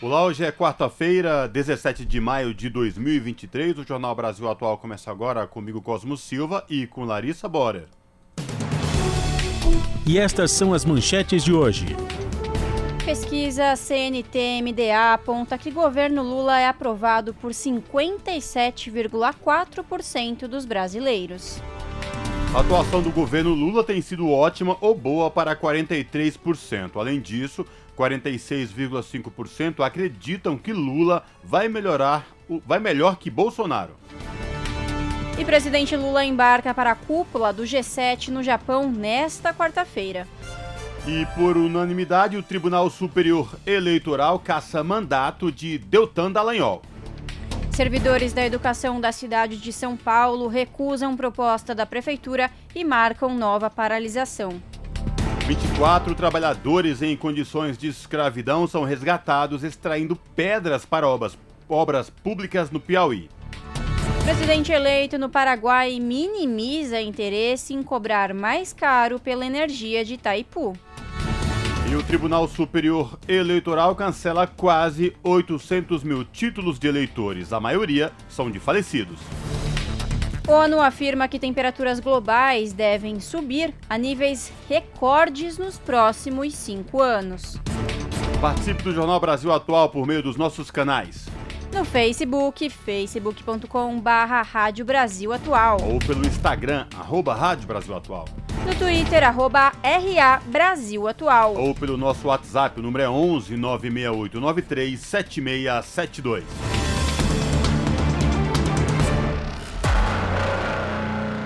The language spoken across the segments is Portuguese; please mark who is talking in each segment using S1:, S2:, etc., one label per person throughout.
S1: Olá, hoje é quarta-feira, 17 de maio de 2023. O Jornal Brasil Atual começa agora comigo, Cosmo Silva, e com Larissa Borer.
S2: E estas são as manchetes de hoje.
S3: Pesquisa CNT-MDA aponta que governo Lula é aprovado por 57,4% dos brasileiros.
S1: A atuação do governo Lula tem sido ótima ou boa para 43%. Além disso, 46,5% acreditam que Lula vai melhorar, vai melhor que Bolsonaro.
S3: E presidente Lula embarca para a cúpula do G7 no Japão nesta quarta-feira.
S1: E por unanimidade, o Tribunal Superior Eleitoral caça mandato de Deltan Dallagnol.
S3: Servidores da educação da cidade de São Paulo recusam proposta da prefeitura e marcam nova paralisação.
S1: 24 trabalhadores em condições de escravidão são resgatados extraindo pedras para obras, obras públicas no Piauí.
S3: Presidente eleito no Paraguai minimiza interesse em cobrar mais caro pela energia de Itaipu.
S1: E o Tribunal Superior Eleitoral cancela quase 800 mil títulos de eleitores. A maioria são de falecidos.
S3: ONU afirma que temperaturas globais devem subir a níveis recordes nos próximos cinco anos.
S1: Participe do Jornal Brasil Atual por meio dos nossos canais.
S3: No Facebook, facebook.com barra Rádio Brasil Atual.
S1: Ou pelo Instagram, arroba Rádio Brasil Atual.
S3: No Twitter, arroba RA Brasil Atual.
S1: Ou pelo nosso WhatsApp, o número é 11 968 93 7672.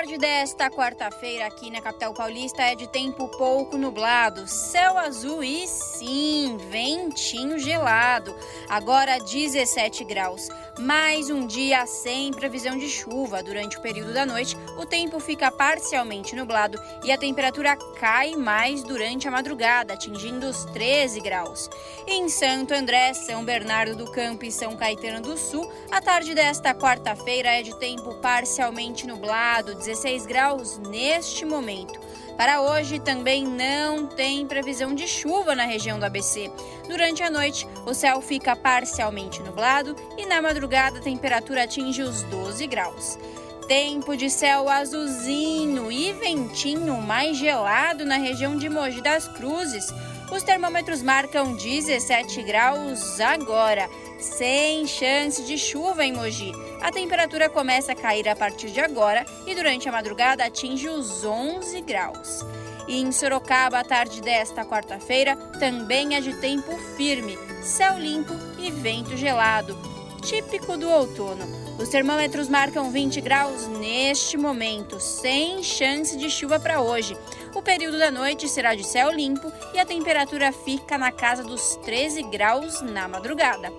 S3: Tarde desta quarta-feira aqui na capital paulista é de tempo pouco nublado, céu azul e sim, ventinho gelado. Agora 17 graus. Mais um dia sem previsão de chuva. Durante o período da noite, o tempo fica parcialmente nublado e a temperatura cai mais durante a madrugada, atingindo os 13 graus. Em Santo André, São Bernardo do Campo e São Caetano do Sul, a tarde desta quarta-feira é de tempo parcialmente nublado, 16 graus neste momento. Para hoje também não tem previsão de chuva na região do ABC. Durante a noite, o céu fica parcialmente nublado e na madrugada a temperatura atinge os 12 graus. Tempo de céu azulzinho e ventinho mais gelado na região de Mogi das Cruzes. Os termômetros marcam 17 graus agora, sem chance de chuva em Mogi. A temperatura começa a cair a partir de agora e durante a madrugada atinge os 11 graus. E em Sorocaba, a tarde desta quarta-feira também é de tempo firme, céu limpo e vento gelado, típico do outono. Os termômetros marcam 20 graus neste momento, sem chance de chuva para hoje. O período da noite será de céu limpo e a temperatura fica na casa dos 13 graus na madrugada.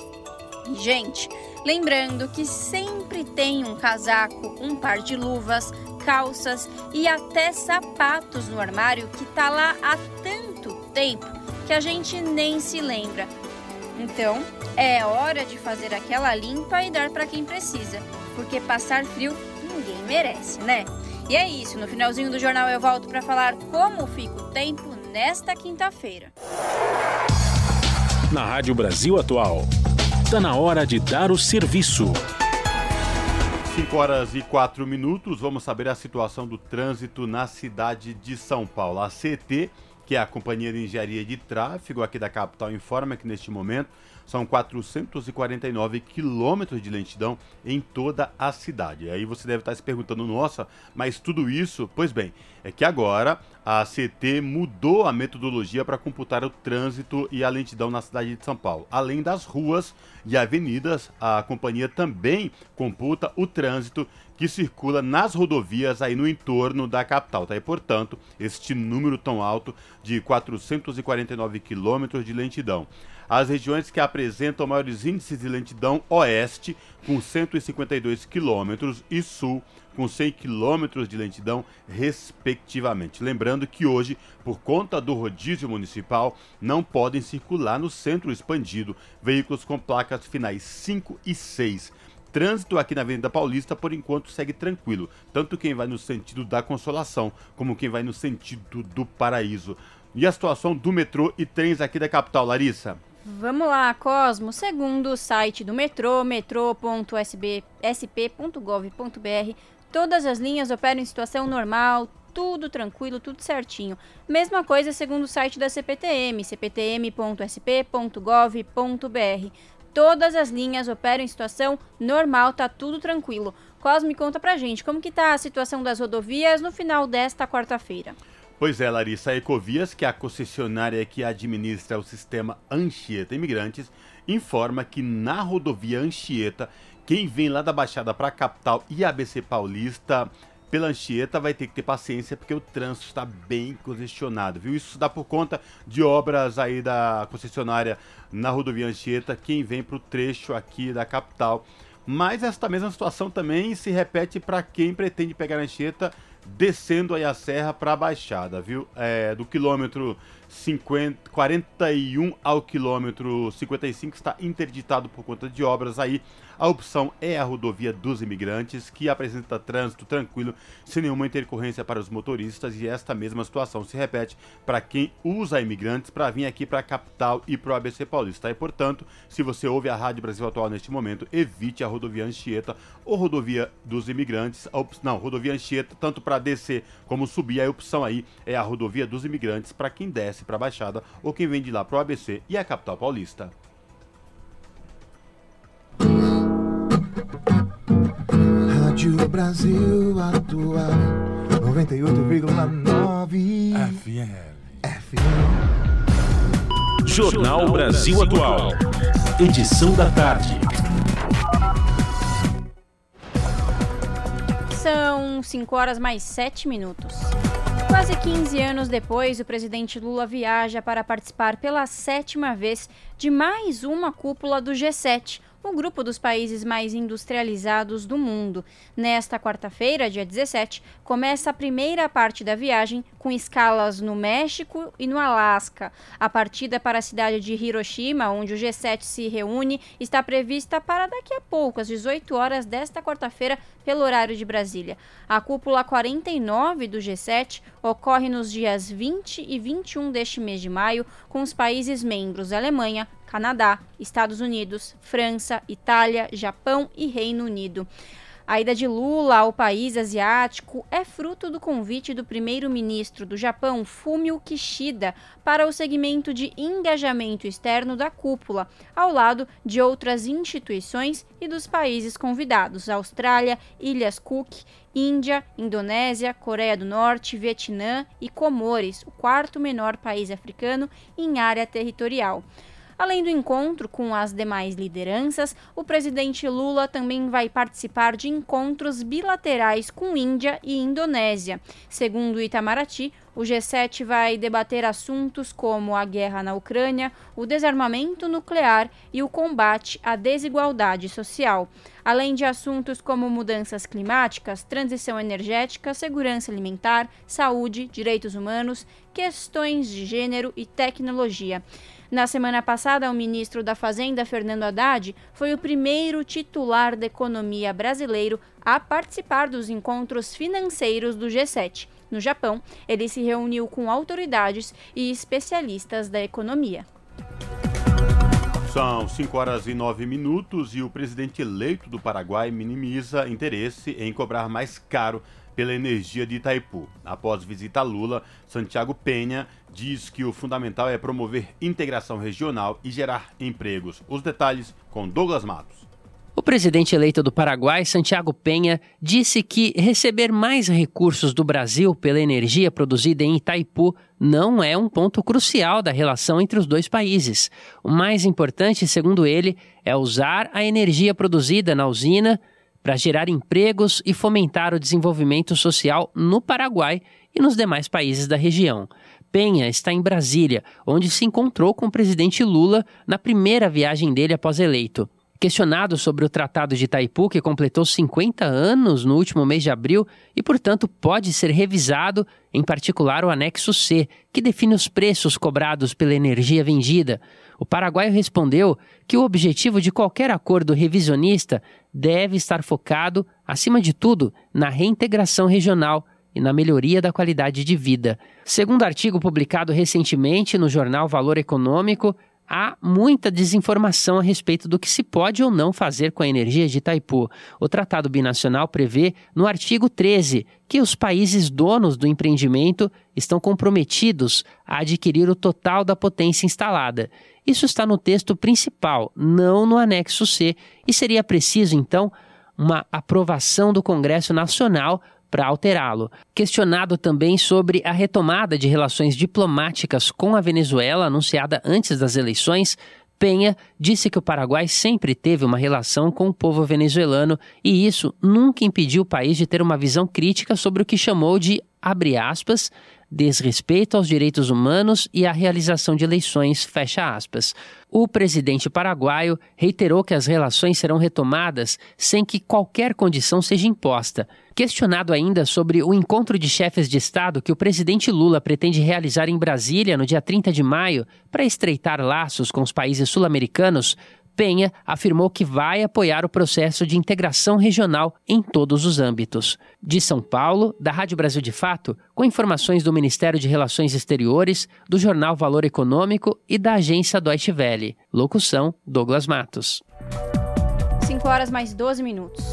S3: E, gente, lembrando que sempre tem um casaco, um par de luvas, calças e até sapatos no armário que tá lá há tanto tempo que a gente nem se lembra. Então, é hora de fazer aquela limpa e dar para quem precisa, porque passar frio ninguém merece, né? E é isso, no finalzinho do jornal eu volto para falar como fica o tempo nesta quinta-feira.
S2: Na Rádio Brasil Atual, está na hora de dar o serviço.
S1: 5 horas e 4 minutos, vamos saber a situação do trânsito na cidade de São Paulo. A CT, que é a Companhia de Engenharia de Tráfego aqui da capital, informa que neste momento São 449 quilômetros de lentidão em toda a cidade. Aí você deve estar se perguntando, nossa, mas tudo isso? Pois bem, é que agora a CT mudou a metodologia para computar o trânsito e a lentidão na cidade de São Paulo. Além das ruas e avenidas, a companhia também computa o trânsito que circula nas rodovias aí no entorno da capital. Tá? E, portanto, este número tão alto de 449 quilômetros de lentidão. As regiões que apresentam maiores índices de lentidão, oeste, com 152 quilômetros, e sul, com 100 quilômetros de lentidão, respectivamente. Lembrando que hoje, por conta do rodízio municipal, não podem circular no centro expandido veículos com placas finais 5 e 6 trânsito aqui na Avenida Paulista, por enquanto, segue tranquilo. Tanto quem vai no sentido da Consolação, como quem vai no sentido do Paraíso. E a situação do metrô e trens aqui da capital, Larissa?
S3: Vamos lá, Cosmo. Segundo o site do metrô, metrô.sp.gov.br, todas as linhas operam em situação normal, tudo tranquilo, tudo certinho. Mesma coisa segundo o site da CPTM, cptm.sp.gov.br. Todas as linhas operam em situação normal, tá tudo tranquilo. Cosme, conta pra gente, como que tá a situação das rodovias no final desta quarta-feira?
S1: Pois é, Larissa, a Ecovias, que é a concessionária que administra o sistema Anchieta Imigrantes, informa que na rodovia Anchieta, quem vem lá da Baixada para a capital e ABC Paulista pela Anchieta vai ter que ter paciência porque o trânsito está bem congestionado, viu? Isso dá por conta de obras aí da concessionária na rodovia Anchieta, quem vem para o trecho aqui da capital. Mas esta mesma situação também se repete para quem pretende pegar a Anchieta descendo aí a serra para a Baixada, viu? É, do quilômetro 50, 41 ao quilômetro 55 está interditado por conta de obras aí. A opção é a rodovia dos imigrantes, que apresenta trânsito tranquilo, sem nenhuma intercorrência para os motoristas, e esta mesma situação se repete para quem usa imigrantes para vir aqui para a capital e para o ABC Paulista. E, portanto, se você ouve a Rádio Brasil Atual neste momento, evite a rodovia Anchieta ou rodovia dos imigrantes. Não, rodovia Anchieta, tanto para descer como subir, a opção aí é a rodovia dos imigrantes para quem desce para a Baixada ou quem vem de lá para o ABC e a capital paulista.
S4: Rádio Brasil Atual 98,9 FM. FM.
S2: Jornal Brasil Atual. Edição da tarde.
S3: São 5 horas mais 7 minutos. Quase 15 anos depois, o presidente Lula viaja para participar pela sétima vez de mais uma cúpula do G7, o grupo dos países mais industrializados do mundo. Nesta quarta-feira, dia 17, começa a primeira parte da viagem com escalas no México e no Alasca. A partida para a cidade de Hiroshima, onde o G7 se reúne, está prevista para daqui a pouco, às 18 horas desta quarta-feira, pelo horário de Brasília. A cúpula 49 do G7 ocorre nos dias 20 e 21 deste mês de maio, com os países membros Alemanha, Canadá, Estados Unidos, França, Itália, Japão e Reino Unido. A ida de Lula ao país asiático é fruto do convite do primeiro-ministro do Japão, Fumio Kishida, para o segmento de engajamento externo da cúpula, ao lado de outras instituições e dos países convidados: Austrália, Ilhas Cook, Índia, Indonésia, Coreia do Norte, Vietnã e Comores, o quarto menor país africano em área territorial. Além do encontro com as demais lideranças, o presidente Lula também vai participar de encontros bilaterais com Índia e Indonésia. Segundo Itamaraty, o G7 vai debater assuntos como a guerra na Ucrânia, o desarmamento nuclear e o combate à desigualdade social, além de assuntos como mudanças climáticas, transição energética, segurança alimentar, saúde, direitos humanos, questões de gênero e tecnologia. Na semana passada, o ministro da Fazenda, Fernando Haddad, foi o primeiro titular da economia brasileiro a participar dos encontros financeiros do G7. No Japão, ele se reuniu com autoridades e especialistas da economia.
S1: São 5 horas e 9 minutos e o presidente eleito do Paraguai minimiza interesse em cobrar mais caro pela energia de Itaipu. Após visita a Lula, Santiago Penha diz que o fundamental é promover integração regional e gerar empregos. Os detalhes com Douglas Matos.
S5: O presidente eleito do Paraguai, Santiago Penha, disse que receber mais recursos do Brasil pela energia produzida em Itaipu não é um ponto crucial da relação entre os dois países. O mais importante, segundo ele, é usar a energia produzida na usina para gerar empregos e fomentar o desenvolvimento social no Paraguai e nos demais países da região. Penha está em Brasília, onde se encontrou com o presidente Lula na primeira viagem dele após eleito. Questionado sobre o Tratado de Itaipu, que completou 50 anos no último mês de abril e, portanto, pode ser revisado, em particular o anexo C, que define os preços cobrados pela energia vendida, o paraguaio respondeu que o objetivo de qualquer acordo revisionista deve estar focado, acima de tudo, na reintegração regional e na melhoria da qualidade de vida. Segundo artigo publicado recentemente no jornal Valor Econômico, há muita desinformação a respeito do que se pode ou não fazer com a energia de Itaipu. O Tratado Binacional prevê, no artigo 13, que os países donos do empreendimento estão comprometidos a adquirir o total da potência instalada. Isso está no texto principal, não no anexo C, e seria preciso, então, uma aprovação do Congresso Nacional para alterá-lo. Questionado também sobre a retomada de relações diplomáticas com a Venezuela anunciada antes das eleições, Penha disse que o Paraguai sempre teve uma relação com o povo venezuelano e isso nunca impediu o país de ter uma visão crítica sobre o que chamou de, abre aspas, desrespeito aos direitos humanos e a realização de eleições, fecha aspas. O presidente paraguaio reiterou que as relações serão retomadas sem que qualquer condição seja imposta. Questionado ainda sobre o encontro de chefes de Estado que o presidente Lula pretende realizar em Brasília no dia 30 de maio para estreitar laços com os países sul-americanos, Penha afirmou que vai apoiar o processo de integração regional em todos os âmbitos. De São Paulo, da Rádio Brasil de Fato, com informações do Ministério de Relações Exteriores, do jornal Valor Econômico e da agência Deutsche Welle. Locução: Douglas Matos.
S3: 5 horas mais 12 minutos.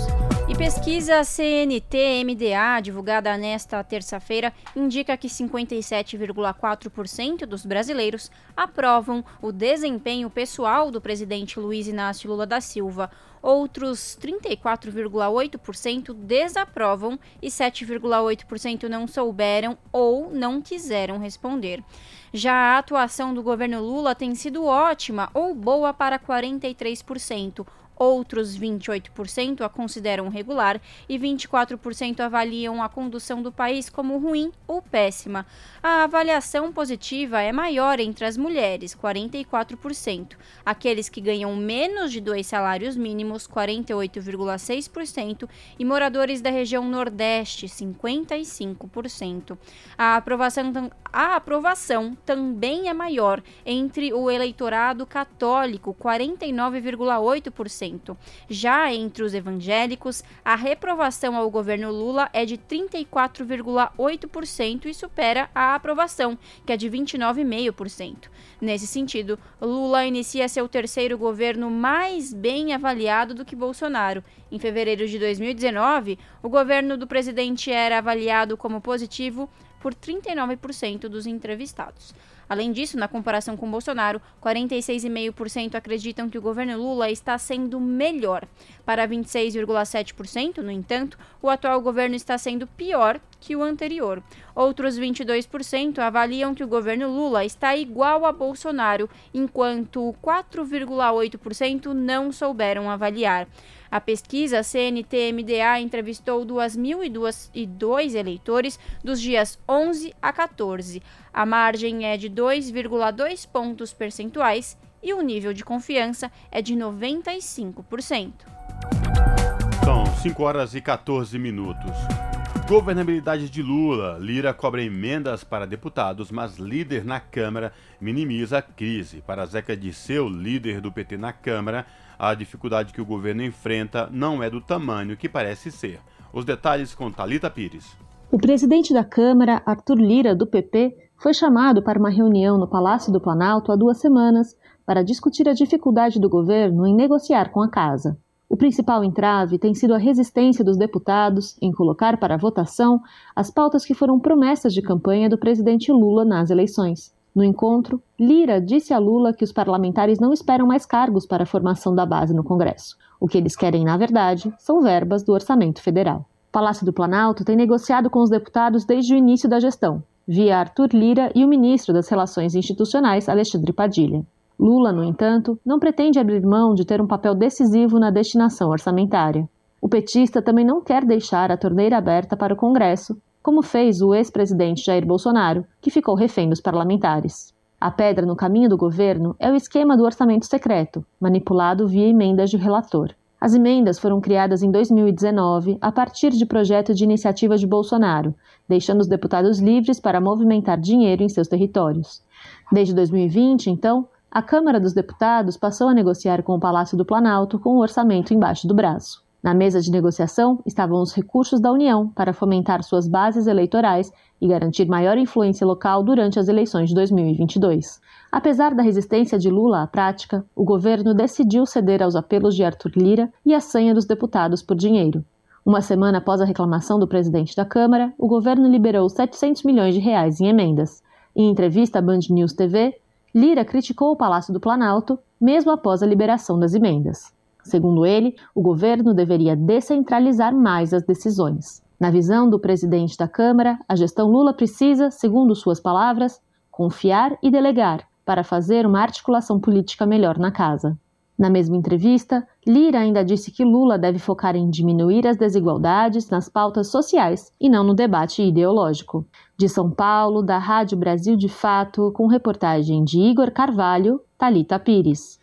S3: E pesquisa CNT-MDA, divulgada nesta terça-feira, indica que 57,4% dos brasileiros aprovam o desempenho pessoal do presidente Luiz Inácio Lula da Silva. Outros 34,8% desaprovam e 7,8% não souberam ou não quiseram responder. Já a atuação do governo Lula tem sido ótima ou boa para 43%, Outros 28% a consideram regular e 24% avaliam a condução do país como ruim ou péssima. A avaliação positiva é maior entre as mulheres, 44%. Aqueles que ganham menos de dois salários mínimos, 48,6%, e moradores da região Nordeste, 55%. A aprovação, a aprovação também é maior entre o eleitorado católico, 49,8%. Já entre os evangélicos, a reprovação ao governo Lula é de 34,8% e supera a aprovação, que é de 29,5%. Nesse sentido, Lula inicia seu terceiro governo mais bem avaliado do que Bolsonaro. Em fevereiro de 2019, o governo do presidente era avaliado como positivo por 39% dos entrevistados. Além disso, na comparação com Bolsonaro, 46,5% acreditam que o governo Lula está sendo melhor. Para 26,7%, no entanto, o atual governo está sendo pior que o anterior. Outros 22% avaliam que o governo Lula está igual a Bolsonaro, enquanto 4,8% não souberam avaliar. A pesquisa CNT-MDA entrevistou 2.002 eleitores dos dias 11 a 14. A margem é de 2,2 pontos percentuais e o nível de confiança é de 95%.
S1: São 5 horas e 14 minutos. Governabilidade de Lula. Lira cobra emendas para deputados, mas líder na Câmara minimiza a crise. Para Zeca Disseu, líder do PT na Câmara, a dificuldade que o governo enfrenta não é do tamanho que parece ser. Os detalhes com Talita Pires.
S6: O presidente da Câmara, Arthur Lira, do PP, foi chamado para uma reunião no Palácio do Planalto há duas semanas para discutir a dificuldade do governo em negociar com a casa. O principal entrave tem sido a resistência dos deputados em colocar para votação as pautas que foram promessas de campanha do presidente Lula nas eleições. No encontro, Lira disse a Lula que os parlamentares não esperam mais cargos para a formação da base no Congresso. O que eles querem, na verdade, são verbas do orçamento federal. O Palácio do Planalto tem negociado com os deputados desde o início da gestão, via Arthur Lira e o ministro das Relações Institucionais, Alexandre Padilha. Lula, no entanto, não pretende abrir mão de ter um papel decisivo na destinação orçamentária. O petista também não quer deixar a torneira aberta para o Congresso, como fez o ex-presidente Jair Bolsonaro, que ficou refém dos parlamentares. A pedra no caminho do governo é o esquema do orçamento secreto, manipulado via emendas de relator. As emendas foram criadas em 2019 a partir de projeto de iniciativa de Bolsonaro, deixando os deputados livres para movimentar dinheiro em seus territórios. Desde 2020, então, a Câmara dos Deputados passou a negociar com o Palácio do Planalto com o orçamento embaixo do braço. Na mesa de negociação estavam os recursos da União para fomentar suas bases eleitorais e garantir maior influência local durante as eleições de 2022. Apesar da resistência de Lula à prática, o governo decidiu ceder aos apelos de Arthur Lira e à sanha dos deputados por dinheiro. Uma semana após a reclamação do presidente da Câmara, o governo liberou 700 milhões de reais em emendas. Em entrevista à Band News TV, Lira criticou o Palácio do Planalto, mesmo após a liberação das emendas. Segundo ele, o governo deveria descentralizar mais as decisões. Na visão do presidente da Câmara, a gestão Lula precisa, segundo suas palavras, confiar e delegar para fazer uma articulação política melhor na casa. Na mesma entrevista, Lira ainda disse que Lula deve focar em diminuir as desigualdades nas pautas sociais e não no debate ideológico. De São Paulo, da Rádio Brasil de Fato, com reportagem de Igor Carvalho, Talita Pires.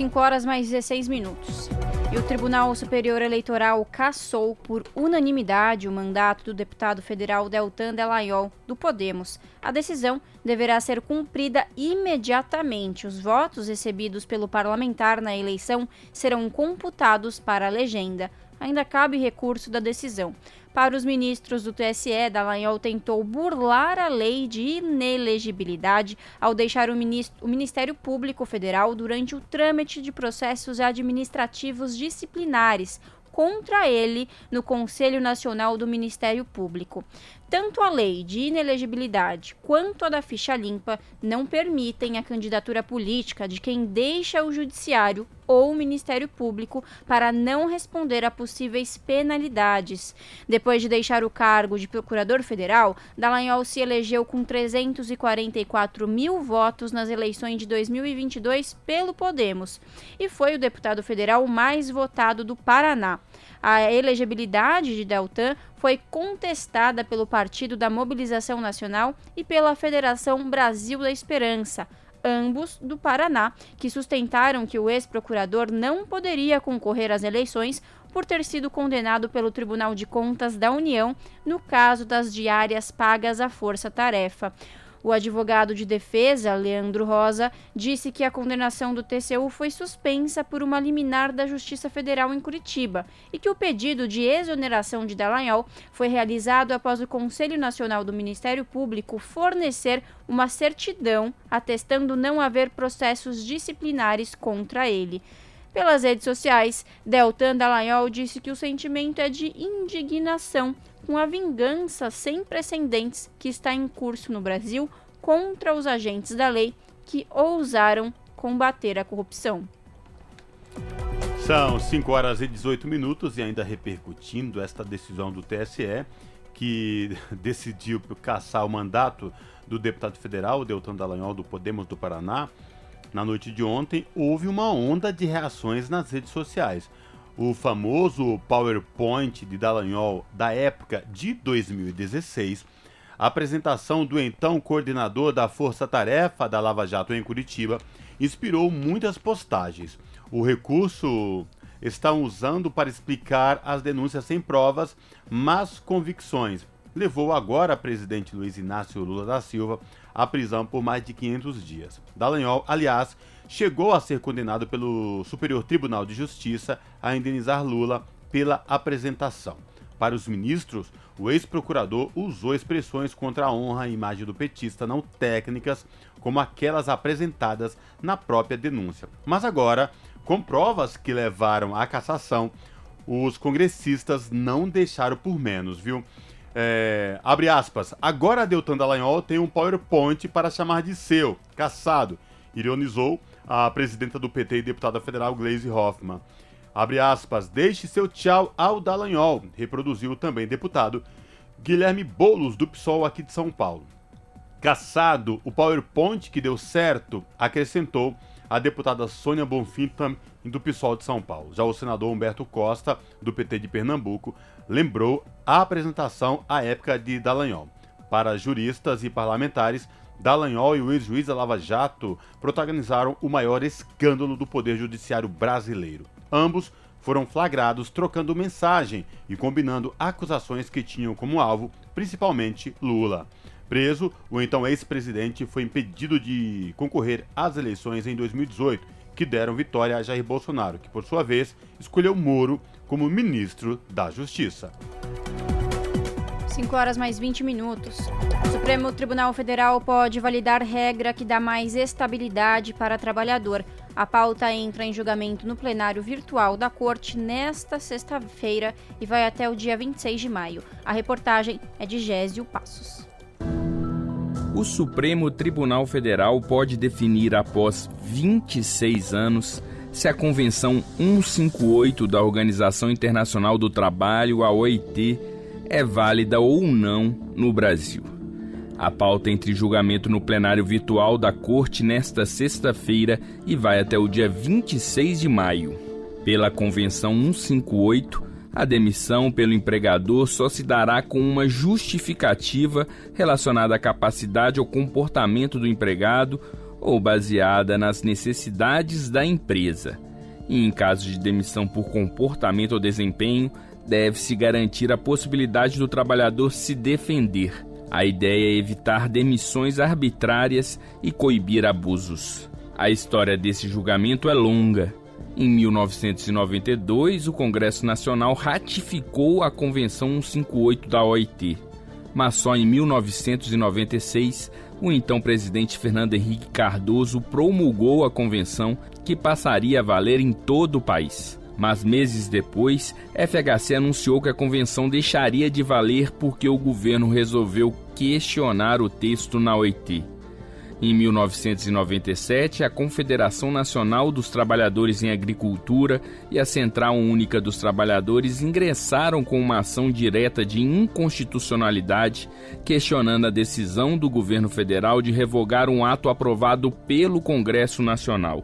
S3: 5 horas mais 16 minutos. E o Tribunal Superior Eleitoral cassou por unanimidade o mandato do deputado federal Deltan Dellaiol, do Podemos. A decisão deverá ser cumprida imediatamente. Os votos recebidos pelo parlamentar na eleição serão computados para a legenda. Ainda cabe recurso da decisão. Para os ministros do TSE, Dallagnol tentou burlar a lei de inelegibilidade ao deixar o, o Ministério Público Federal durante o trâmite de processos administrativos disciplinares contra ele no Conselho Nacional do Ministério Público. Tanto a lei de inelegibilidade quanto a da ficha limpa não permitem a candidatura política de quem deixa o Judiciário ou o Ministério Público para não responder a possíveis penalidades. Depois de deixar o cargo de procurador federal, Dallagnol se elegeu com 344 mil votos nas eleições de 2022 pelo Podemos e foi o deputado federal mais votado do Paraná. A elegibilidade de Deltan foi contestada pelo Partido da Mobilização Nacional e pela Federação Brasil da Esperança, ambos do Paraná, que sustentaram que o ex-procurador não poderia concorrer às eleições por ter sido condenado pelo Tribunal de Contas da União no caso das diárias pagas à força-tarefa. O advogado de defesa, Leandro Rosa, disse que a condenação do TCU foi suspensa por uma liminar da Justiça Federal em Curitiba e que o pedido de exoneração de Dallagnol foi realizado após o Conselho Nacional do Ministério Público fornecer uma certidão atestando não haver processos disciplinares contra ele. Pelas redes sociais, Deltan Dallagnol disse que o sentimento é de indignação com a vingança sem precedentes que está em curso no Brasil contra os agentes da lei que ousaram combater a corrupção.
S1: São 5 horas e 18 minutos e ainda repercutindo esta decisão do TSE, que decidiu caçar o mandato do deputado federal Deltan Dallagnol do Podemos do Paraná. Na noite de ontem, houve uma onda de reações nas redes sociais o famoso PowerPoint de Dallagnol da época de 2016, a apresentação do então coordenador da Força Tarefa da Lava Jato em Curitiba inspirou muitas postagens. O recurso estão usando para explicar as denúncias sem provas, mas convicções. Levou agora presidente Luiz Inácio Lula da Silva à prisão por mais de 500 dias. Dallagnol, aliás, chegou a ser condenado pelo Superior Tribunal de Justiça a indenizar Lula pela apresentação. Para os ministros, o ex-procurador usou expressões contra a honra e imagem do petista não técnicas, como aquelas apresentadas na própria denúncia. Mas agora, Com provas que levaram à cassação, os congressistas não deixaram por menos, viu? É, abre aspas. Agora Deltan Dallagnol tem um PowerPoint para chamar de seu, caçado, ironizou a presidenta do PT e deputada federal Gleisi Hoffmann. Abre aspas. Deixe seu tchau ao Dallagnol, reproduziu também deputado Guilherme Bolos, do PSOL aqui de São Paulo. Caçado, o PowerPoint que deu certo, acrescentou a deputada Sônia Bonfim, do PSOL de São Paulo. Já o senador Humberto Costa, do PT de Pernambuco, lembrou a apresentação à época de Dallagnol. Para juristas e parlamentares, Dallagnol e o ex-juiz da Lava Jato protagonizaram o maior escândalo do Poder Judiciário brasileiro. Ambos foram flagrados trocando mensagem e combinando acusações que tinham como alvo principalmente Lula. Preso, o então ex-presidente foi impedido de concorrer às eleições em 2018, que deram vitória a Jair Bolsonaro, que por sua vez escolheu Moro como ministro da Justiça.
S3: 5 horas mais 20 minutos. O Supremo Tribunal Federal pode validar regra que dá mais estabilidade para trabalhador. A pauta entra em julgamento no plenário virtual da Corte nesta sexta-feira e vai até o dia 26 de maio. A reportagem é de Gésio Passos.
S7: O Supremo Tribunal Federal pode definir após 26 anos se a Convenção 158 da Organização Internacional do Trabalho, a OIT, é válida ou não no Brasil. A pauta entre julgamento no plenário virtual da Corte nesta sexta-feira e vai até o dia 26 de maio. Pela Convenção 158, a demissão pelo empregador só se dará com uma justificativa relacionada à capacidade ou comportamento do empregado ou baseada nas necessidades da empresa. E em caso de demissão por comportamento ou desempenho, deve-se garantir a possibilidade do trabalhador se defender. A ideia é evitar demissões arbitrárias e coibir abusos. A história desse julgamento é longa. Em 1992, o Congresso Nacional ratificou a Convenção 158 da OIT, mas só em 1996 o então presidente Fernando Henrique Cardoso promulgou a convenção que passaria a valer em todo o país. Mas meses depois, FHC anunciou que a convenção deixaria de valer porque o governo resolveu questionar o texto na OIT. Em 1997, a Confederação Nacional dos Trabalhadores em Agricultura e a Central Única dos Trabalhadores ingressaram com uma ação direta de inconstitucionalidade, questionando a decisão do governo federal de revogar um ato aprovado pelo Congresso Nacional.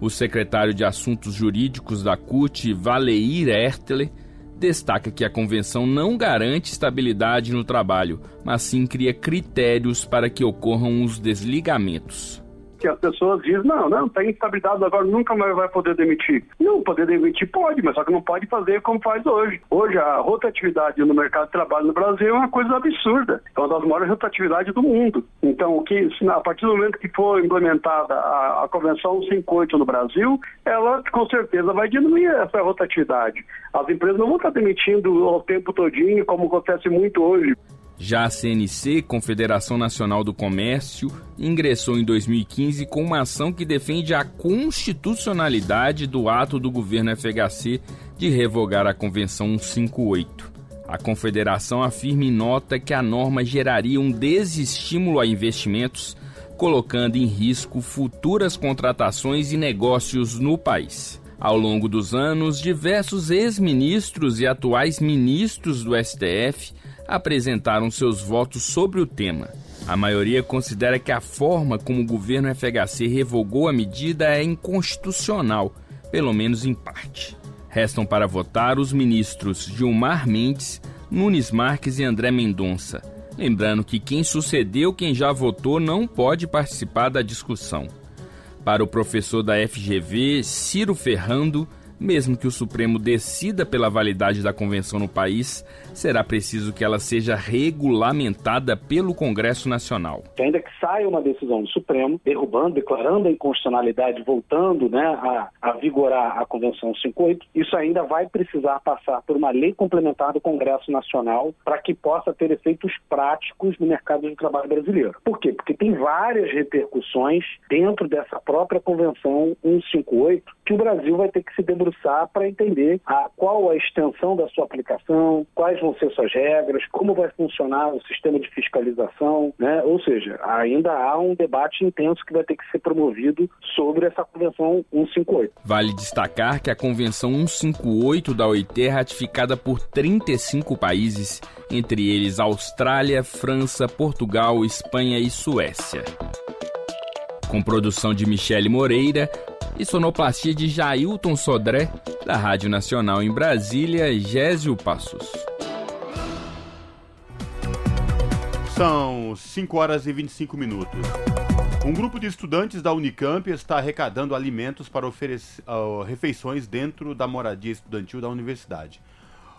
S7: O secretário de Assuntos Jurídicos da CUT, Valeir Ertler, destaca que a convenção não garante estabilidade no trabalho, mas sim cria critérios para que ocorram os desligamentos
S8: que as pessoas dizem, não, não, tem instabilidade, agora nunca mais vai poder demitir. Não, poder demitir pode, mas só que não pode fazer como faz hoje. Hoje a rotatividade no mercado de trabalho no Brasil é uma coisa absurda. É uma das maiores rotatividades do mundo. Então, o que, a partir do momento que for implementada a, a Convenção 58 no Brasil, ela com certeza vai diminuir essa rotatividade. As empresas não vão estar demitindo o tempo todinho, como acontece muito hoje.
S7: Já a CNC, Confederação Nacional do Comércio, ingressou em 2015 com uma ação que defende a constitucionalidade do ato do governo FHC de revogar a Convenção 158. A Confederação afirma em nota que a norma geraria um desestímulo a investimentos, colocando em risco futuras contratações e negócios no país. Ao longo dos anos, diversos ex-ministros e atuais ministros do STF apresentaram seus votos sobre o tema. A maioria considera que a forma como o governo FHC revogou a medida é inconstitucional, pelo menos em parte. Restam para votar os ministros Gilmar Mendes, Nunes Marques e André Mendonça. Lembrando que quem sucedeu quem já votou não pode participar da discussão. Para o professor da FGV, Ciro Ferrando, mesmo que o Supremo decida pela validade da convenção no país, será preciso que ela seja regulamentada pelo Congresso Nacional.
S9: Ainda que saia uma decisão do Supremo, derrubando, declarando a inconstitucionalidade, voltando né, a, a vigorar a Convenção 58, isso ainda vai precisar passar por uma lei complementar do Congresso Nacional para que possa ter efeitos práticos no mercado de trabalho brasileiro. Por quê? Porque tem várias repercussões dentro dessa própria Convenção 158 que o Brasil vai ter que se debruçar para entender a, qual a extensão da sua aplicação, quais vão ser suas regras, como vai funcionar o sistema de fiscalização, né? ou seja, ainda há um debate intenso que vai ter que ser promovido sobre essa Convenção 158.
S7: Vale destacar que a Convenção 158 da OIT é ratificada por 35 países, entre eles Austrália, França, Portugal, Espanha e Suécia. Com produção de Michele Moreira, e sonoplastia de Jailton Sodré, da Rádio Nacional em Brasília, Gésio Passos.
S1: São 5 horas e 25 minutos. Um grupo de estudantes da Unicamp está arrecadando alimentos para oferecer uh, refeições dentro da moradia estudantil da universidade.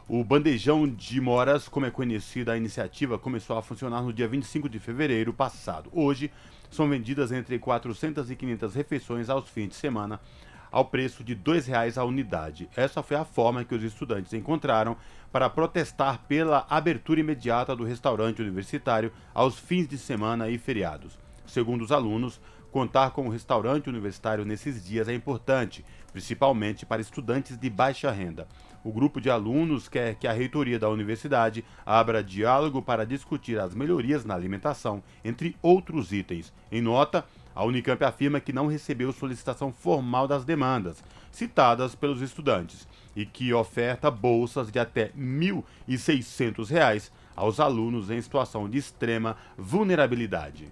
S1: O Bandejão de Moras, como é conhecida a iniciativa, começou a funcionar no dia 25 de fevereiro passado. Hoje, são vendidas entre 400 e 500 refeições aos fins de semana, ao preço de R$ 2,00 a unidade. Essa foi a forma que os estudantes encontraram para protestar pela abertura imediata do restaurante universitário aos fins de semana e feriados. Segundo os alunos, contar com o restaurante universitário nesses dias é importante, principalmente para estudantes de baixa renda. O grupo de alunos quer que a reitoria da universidade abra diálogo para discutir as melhorias na alimentação, entre outros itens. Em nota, a Unicamp afirma que não recebeu solicitação formal das demandas citadas pelos estudantes e que oferta bolsas de até R$ 1.600 aos alunos em situação de extrema vulnerabilidade.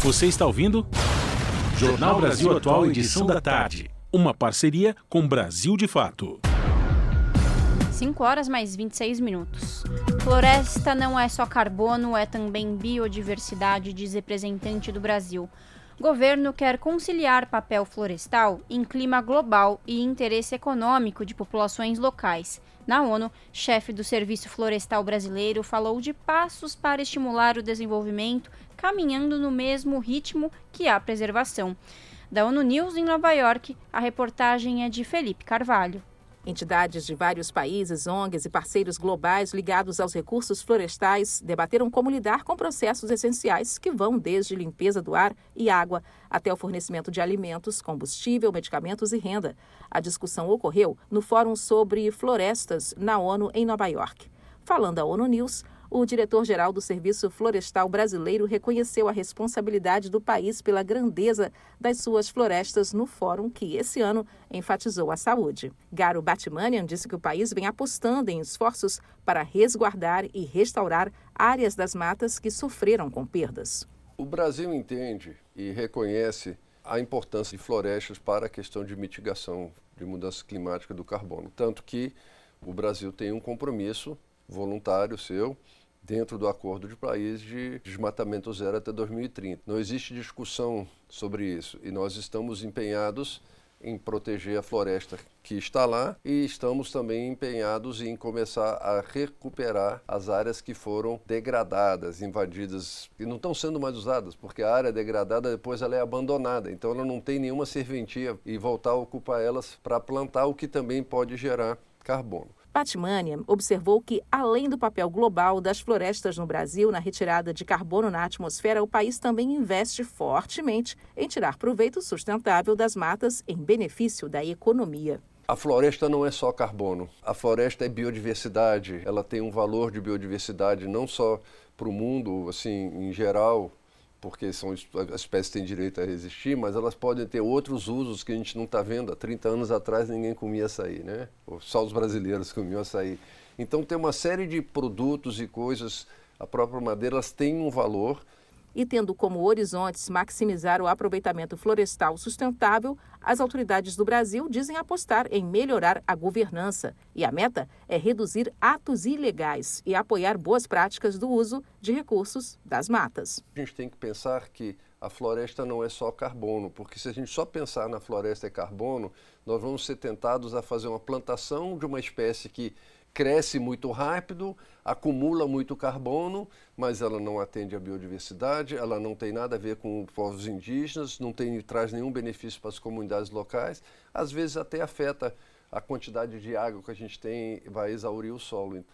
S2: Você está ouvindo? Jornal Brasil Atual, edição da tarde uma parceria com Brasil de Fato.
S3: 5 horas mais 26 minutos. Floresta não é só carbono, é também biodiversidade, diz representante do Brasil. Governo quer conciliar papel florestal em clima global e interesse econômico de populações locais. Na ONU, chefe do Serviço Florestal Brasileiro falou de passos para estimular o desenvolvimento, caminhando no mesmo ritmo que a preservação. Da ONU News em Nova York, a reportagem é de Felipe Carvalho.
S10: Entidades de vários países, ONGs e parceiros globais ligados aos recursos florestais debateram como lidar com processos essenciais que vão desde limpeza do ar e água até o fornecimento de alimentos, combustível, medicamentos e renda. A discussão ocorreu no Fórum sobre Florestas na ONU em Nova York. Falando à ONU News, o diretor-geral do Serviço Florestal Brasileiro reconheceu a responsabilidade do país pela grandeza das suas florestas no fórum que, esse ano, enfatizou a saúde. Garo Batmanian disse que o país vem apostando em esforços para resguardar e restaurar áreas das matas que sofreram com perdas.
S11: O Brasil entende e reconhece a importância de florestas para a questão de mitigação de mudança climática do carbono. Tanto que o Brasil tem um compromisso voluntário seu dentro do acordo de país de desmatamento zero até 2030. Não existe discussão sobre isso e nós estamos empenhados em proteger a floresta que está lá e estamos também empenhados em começar a recuperar as áreas que foram degradadas, invadidas e não estão sendo mais usadas, porque a área degradada depois ela é abandonada, então ela não tem nenhuma serventia e voltar a ocupar elas para plantar o que também pode gerar carbono.
S10: Batmania observou que, além do papel global das florestas no Brasil na retirada de carbono na atmosfera, o país também investe fortemente em tirar proveito sustentável das matas em benefício da economia.
S11: A floresta não é só carbono. A floresta é biodiversidade. Ela tem um valor de biodiversidade não só para o mundo, assim, em geral, porque são, as espécies têm direito a resistir, mas elas podem ter outros usos que a gente não está vendo. Há 30 anos atrás ninguém comia açaí, né? Só os brasileiros comiam açaí. Então tem uma série de produtos e coisas, a própria madeira, elas têm um valor
S10: e tendo como horizontes maximizar o aproveitamento florestal sustentável, as autoridades do Brasil dizem apostar em melhorar a governança. E a meta é reduzir atos ilegais e apoiar boas práticas do uso de recursos das matas.
S11: A gente tem que pensar que a floresta não é só carbono, porque se a gente só pensar na floresta e carbono, nós vamos ser tentados a fazer uma plantação de uma espécie que cresce muito rápido, acumula muito carbono, mas ela não atende à biodiversidade, ela não tem nada a ver com os povos indígenas, não tem, traz nenhum benefício para as comunidades locais, às vezes até afeta a quantidade de água que a gente tem, vai exaurir o solo.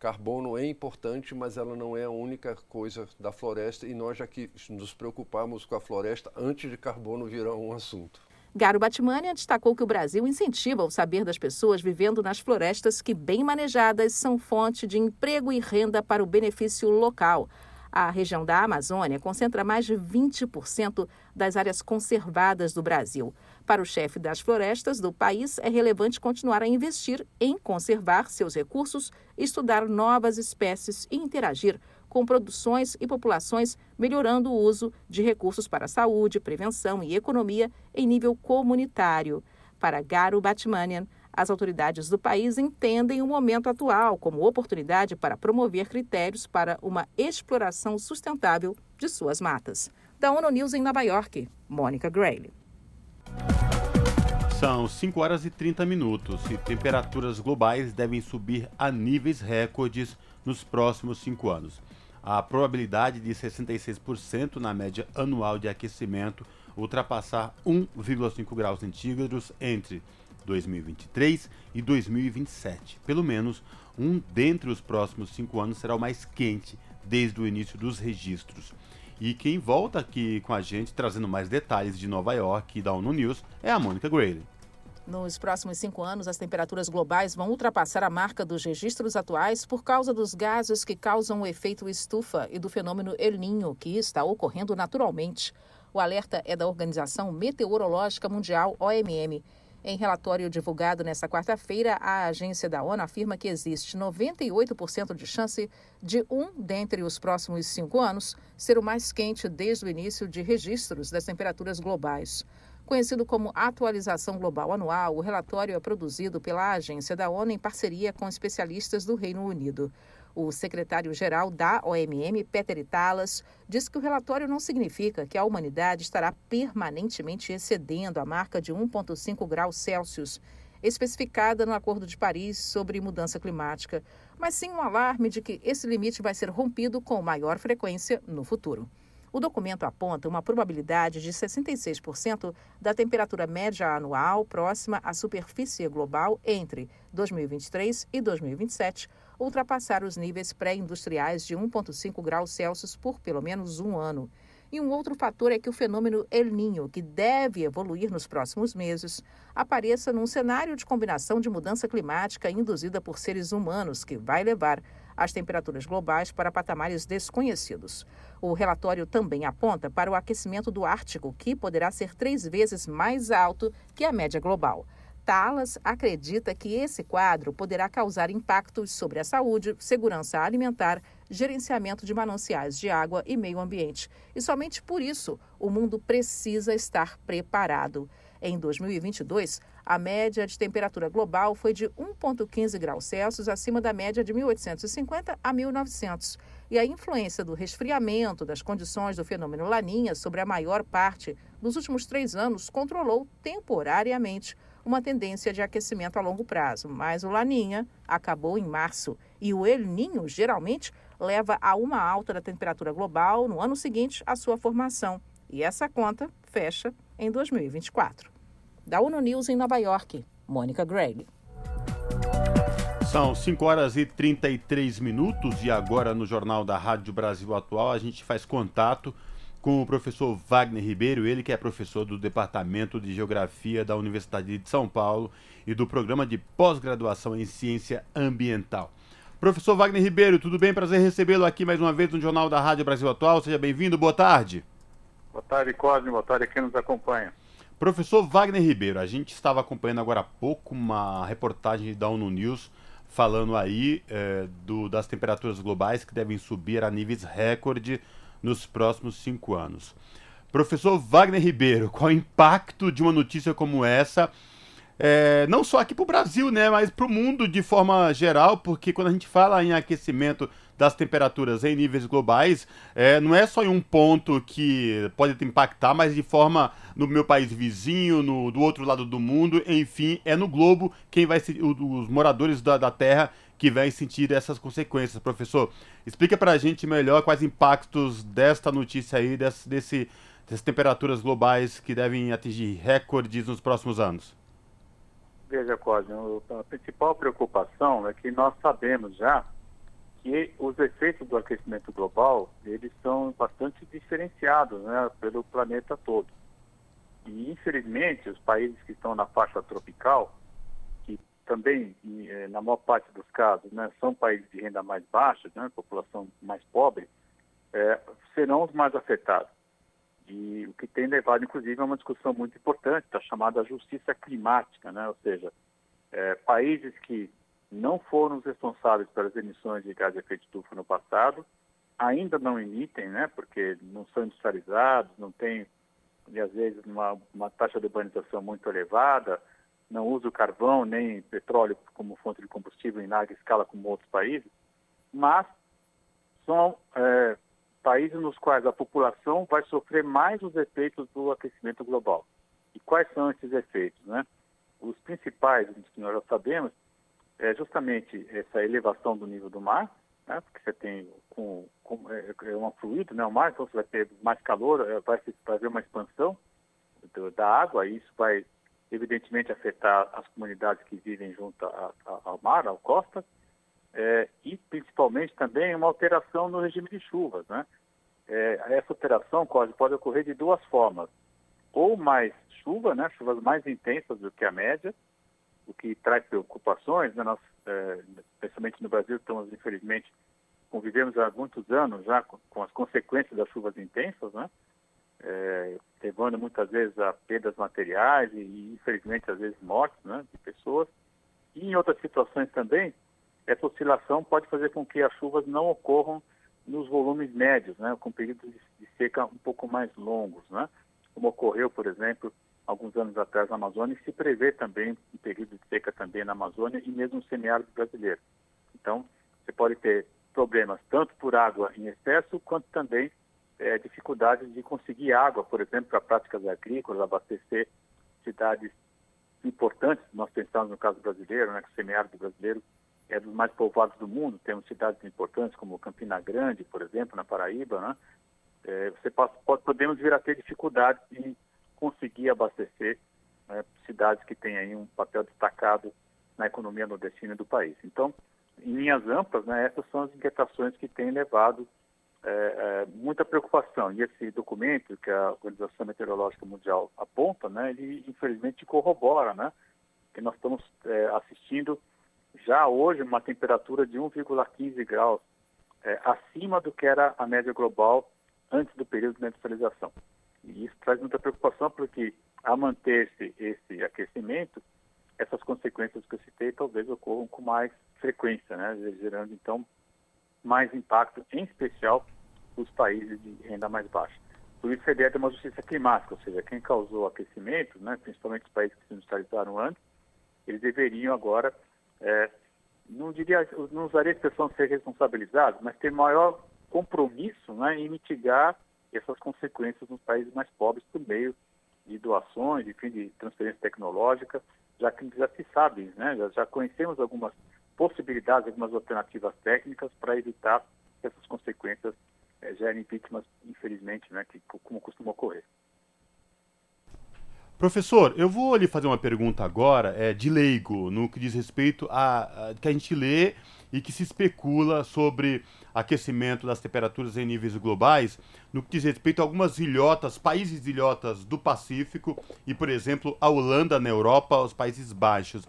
S11: Carbono é importante, mas ela não é a única coisa da floresta e nós já que nos preocupamos com a floresta antes de carbono virar um assunto.
S10: Garo Batmania destacou que o Brasil incentiva o saber das pessoas vivendo nas florestas que, bem manejadas, são fonte de emprego e renda para o benefício local. A região da Amazônia concentra mais de 20% das áreas conservadas do Brasil. Para o chefe das florestas do país, é relevante continuar a investir em conservar seus recursos, estudar novas espécies e interagir com produções e populações, melhorando o uso de recursos para saúde, prevenção e economia em nível comunitário. Para Garo Batmanian, as autoridades do país entendem o momento atual como oportunidade para promover critérios para uma exploração sustentável de suas matas. Da ONU News em Nova York, Mônica Grayle.
S1: São 5 horas e 30 minutos e temperaturas globais devem subir a níveis recordes nos próximos 5 anos. A probabilidade de 66% na média anual de aquecimento ultrapassar 1,5 graus centígrados entre 2023 e 2027. Pelo menos um dentre os próximos cinco anos será o mais quente desde o início dos registros. E quem volta aqui com a gente, trazendo mais detalhes de Nova York e da ONU News, é a Mônica Grayley.
S10: Nos próximos cinco anos, as temperaturas globais vão ultrapassar a marca dos registros atuais por causa dos gases que causam o efeito estufa e do fenômeno El Ninho, que está ocorrendo naturalmente. O alerta é da Organização Meteorológica Mundial, OMM. Em relatório divulgado nesta quarta-feira, a agência da ONU afirma que existe 98% de chance de um dentre os próximos cinco anos ser o mais quente desde o início de registros das temperaturas globais. Conhecido como Atualização Global Anual, o relatório é produzido pela agência da ONU em parceria com especialistas do Reino Unido. O secretário-geral da OMM, Peter Italas, diz que o relatório não significa que a humanidade estará permanentemente excedendo a marca de 1,5 graus Celsius, especificada no Acordo de Paris sobre mudança climática, mas sim um alarme de que esse limite vai ser rompido com maior frequência no futuro. O documento aponta uma probabilidade de 66% da temperatura média anual próxima à superfície global entre 2023 e 2027 ultrapassar os níveis pré-industriais de 1,5 graus Celsius por pelo menos um ano. E um outro fator é que o fenômeno El Ninho, que deve evoluir nos próximos meses, apareça num cenário de combinação de mudança climática induzida por seres humanos, que vai levar as temperaturas globais para patamares desconhecidos. O relatório também aponta para o aquecimento do Ártico, que poderá ser três vezes mais alto que a média global. Talas acredita que esse quadro poderá causar impactos sobre a saúde, segurança alimentar, gerenciamento de mananciais de água e meio ambiente. E somente por isso o mundo precisa estar preparado. Em 2022, a média de temperatura global foi de 1,15 graus Celsius acima da média de 1850 a 1900. E a influência do resfriamento das condições do fenômeno Laninha sobre a maior parte dos últimos três anos controlou temporariamente uma tendência de aquecimento a longo prazo, mas o Laninha acabou em março e o El Ninho geralmente leva a uma alta da temperatura global no ano seguinte à sua formação. E essa conta fecha em 2024. Da ONU News em Nova York, Mônica Gregg.
S1: São 5 horas e 33 minutos e agora no Jornal da Rádio Brasil Atual a gente faz contato com o professor Wagner Ribeiro, ele que é professor do Departamento de Geografia da Universidade de São Paulo e do Programa de Pós-Graduação em Ciência Ambiental. Professor Wagner Ribeiro, tudo bem? Prazer recebê-lo aqui mais uma vez no Jornal da Rádio Brasil Atual. Seja bem-vindo, boa tarde.
S12: Boa tarde, Cosme, boa tarde a quem nos acompanha.
S1: Professor Wagner Ribeiro, a gente estava acompanhando agora há pouco uma reportagem da ONU News falando aí é, do, das temperaturas globais que devem subir a níveis recorde nos próximos cinco anos. Professor Wagner Ribeiro, qual o impacto de uma notícia como essa, é, não só aqui para o Brasil, né, mas para o mundo de forma geral, porque quando a gente fala em aquecimento das temperaturas em níveis globais é, não é só em um ponto que pode impactar, mas de forma no meu país vizinho, no, do outro lado do mundo, enfim, é no globo quem vai os moradores da, da Terra que vão sentir essas consequências. Professor, explica para a gente melhor quais impactos desta notícia aí, desse, desse, dessas temperaturas globais que devem atingir recordes nos próximos anos.
S12: Veja, Cosme, a principal preocupação é que nós sabemos já que os efeitos do aquecimento global, eles são bastante diferenciados né, pelo planeta todo. E, infelizmente, os países que estão na faixa tropical, que também, eh, na maior parte dos casos, né, são países de renda mais baixa, né, população mais pobre, é, serão os mais afetados. E o que tem levado, inclusive, a uma discussão muito importante, a chamada justiça climática, né? ou seja, é, países que não foram os responsáveis pelas emissões de gás de efeito estufa no passado, ainda não emitem, né? porque não são industrializados, não têm, e às vezes, uma, uma taxa de urbanização muito elevada, não usam carvão nem petróleo como fonte de combustível em larga escala como outros países, mas são é, países nos quais a população vai sofrer mais os efeitos do aquecimento global. E quais são esses efeitos? Né? Os principais, que nós já sabemos, é justamente essa elevação do nível do mar, né? porque você tem com, com, é, é um fluido, né? o mar, então você vai ter mais calor, é, vai, vai haver uma expansão do, da água, e isso vai evidentemente afetar as comunidades que vivem junto a, a, ao mar, à costa, é, e principalmente também uma alteração no regime de chuvas. Né? É, essa alteração pode, pode ocorrer de duas formas. Ou mais chuva, né? chuvas mais intensas do que a média, o que traz preocupações. Né? Nós, é, especialmente no Brasil, estamos, infelizmente, convivemos há muitos anos já com, com as consequências das chuvas intensas, né? É, levando muitas vezes a perdas materiais e, infelizmente, às vezes mortes né, de pessoas. E em outras situações também, essa oscilação pode fazer com que as chuvas não ocorram nos volumes médios, né, com períodos de seca um pouco mais longos, né, como ocorreu, por exemplo, alguns anos atrás na Amazônia, e se prevê também um período de seca também na Amazônia e mesmo no semiárido brasileiro. Então, você pode ter problemas tanto por água em excesso, quanto também é, de conseguir água, por exemplo, para práticas agrícolas, abastecer cidades importantes, nós pensamos no caso brasileiro, né, que o semiárido brasileiro é dos mais povoados do mundo, temos cidades importantes como Campina Grande, por exemplo, na Paraíba, né? É, você pode, podemos vir a ter dificuldades em conseguir abastecer né, cidades que têm aí um papel destacado na economia nordestina do país. Então, em linhas amplas, né, essas são as inquietações que têm levado é, é, muita preocupação. E esse documento que a Organização Meteorológica Mundial aponta, né, ele infelizmente corrobora, né, que nós estamos é, assistindo já hoje uma temperatura de 1,15 graus é, acima do que era a média global antes do período de industrialização. E isso traz muita preocupação porque, a manter-se esse aquecimento, essas consequências que eu citei talvez ocorram com mais frequência, né? gerando então mais impacto, em especial os países de renda mais baixa. Por isso a ideia de uma justiça climática, ou seja, quem causou aquecimento, né, principalmente os países que se industrializaram antes, eles deveriam agora é, não diria, não usaria a expressão ser responsabilizado, mas ter maior compromisso né, em mitigar essas consequências nos países mais pobres por meio de doações, de fim de transferência tecnológica, já que já se sabe, né, já, já conhecemos algumas possibilidades, algumas alternativas técnicas para evitar que essas consequências é, gerem vítimas, infelizmente, né, que, como costuma ocorrer.
S1: Professor, eu vou lhe fazer uma pergunta agora, é, de leigo, no que diz respeito a, a, que a gente lê e que se especula sobre aquecimento das temperaturas em níveis globais, no que diz respeito a algumas ilhotas, países ilhotas do Pacífico e, por exemplo, a Holanda na Europa, os Países Baixos.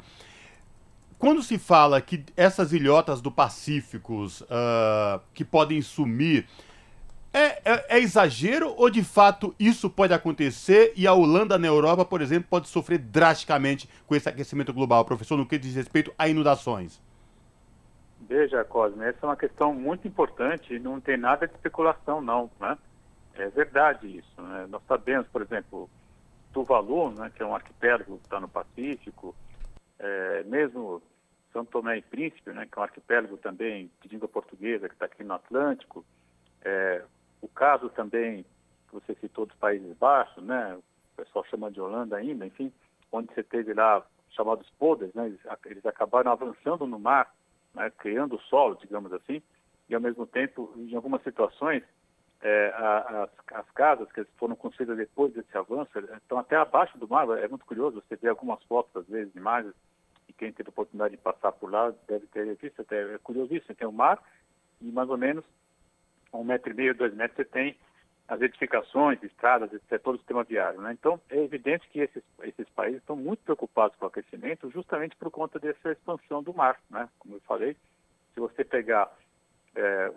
S1: Quando se fala que essas ilhotas do Pacífico uh, que podem sumir, é, é, é, exagero ou de fato isso pode acontecer e a Holanda na Europa, por exemplo, pode sofrer drasticamente com esse aquecimento global, professor, no que diz respeito a inundações?
S12: Veja, Cosme, essa é uma questão muito importante e não tem nada de especulação, não. Né? É verdade isso. Né? Nós sabemos, por exemplo, Tuvalu, né, que é um arquipélago que está no Pacífico, é, mesmo São Tomé e Príncipe, né, que é um arquipélago também de língua portuguesa, que está aqui no Atlântico. É, o caso também, que você citou dos Países Baixos, né, o pessoal chama de Holanda ainda, enfim, onde você teve lá chamados podres, né, eles, eles acabaram avançando no mar, né, criando solo, digamos assim, e ao mesmo tempo, em algumas situações, é, as, as, casas que foram construídas depois desse avanço estão até abaixo do mar. É muito curioso, você vê algumas fotos, às vezes, imagens, e quem teve a oportunidade de passar por lá deve ter visto, até é curiosíssimo, tem o mar e mais ou menos um metro e meio, dois metros você tem as edificações, estradas, etc., todo o sistema viário. Né? Então, é evidente que esses, esses países estão muito preocupados com o aquecimento justamente por conta dessa expansão do mar. Né? Como eu falei, se você pegar é,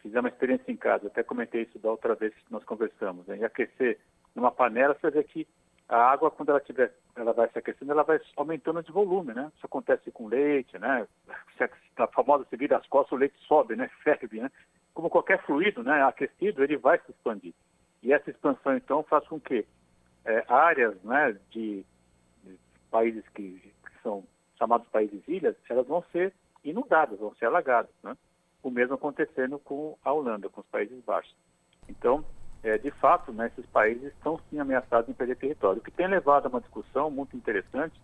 S12: fizer uma experiência em casa, até comentei isso da outra vez que nós conversamos, né? e aquecer numa panela, você vê que a água, quando ela tiver, ela vai se aquecendo, ela vai aumentando de volume, né? Isso acontece com leite, né? A famosa se vira as costas, o leite sobe, né? Ferve, né? Como qualquer fluido, né? Aquecido, ele vai se expandir. E essa expansão, então, faz com que é, áreas, né? De, de países que, que são chamados países ilhas, elas vão ser inundadas, vão ser alagadas, né? o mesmo acontecendo com a Holanda, com os Países Baixos. Então, é, de fato, né, esses países estão sim ameaçados em perder território, o que tem levado a uma discussão muito interessante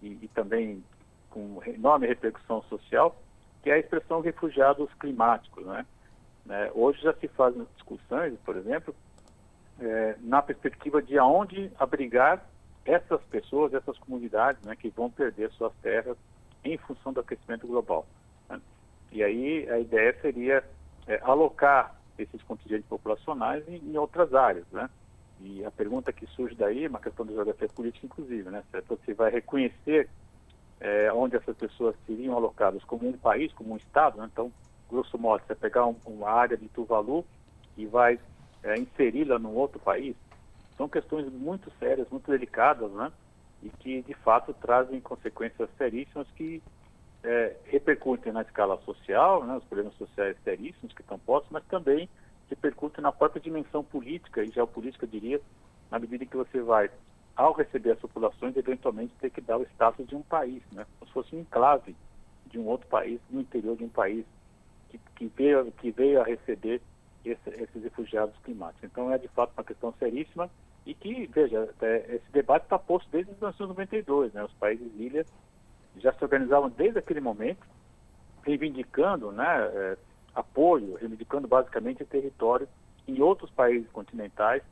S12: e, e também com enorme repercussão social, que é a expressão refugiados climáticos. Né? É, hoje já se fazem discussões, por exemplo, é, na perspectiva de aonde abrigar essas pessoas, essas comunidades né, que vão perder suas terras em função do aquecimento global. E aí a ideia seria é, alocar esses contingentes populacionais em, em, outras áreas, né? E a pergunta que surge daí é uma questão de geografia política, inclusive, né? Se você vai reconhecer é, onde essas pessoas seriam alocadas como um país, como um estado, né? Então, grosso modo, você pegar um, uma área de Tuvalu e vai é, inseri-la num outro país, são questões muito sérias, muito delicadas, né? E que, de fato, trazem consequências seríssimas que é, repercutem na escala social, né, os problemas sociais seríssimos que estão postos, mas também repercutem na própria dimensão política e geopolítica, diria, na medida em que você vai, ao receber as populações, eventualmente ter que dar o status de um país, né, como se fosse um enclave de um outro país, no interior de um país que, que, veio, que veio a receber esse, esses refugiados climáticos. Então, é de fato uma questão seríssima e que, veja, é, esse debate está posto desde 1992, né, os países ilhas já se organizavam desde aquele momento, reivindicando né, é, apoio, reivindicando basicamente território em outros países continentais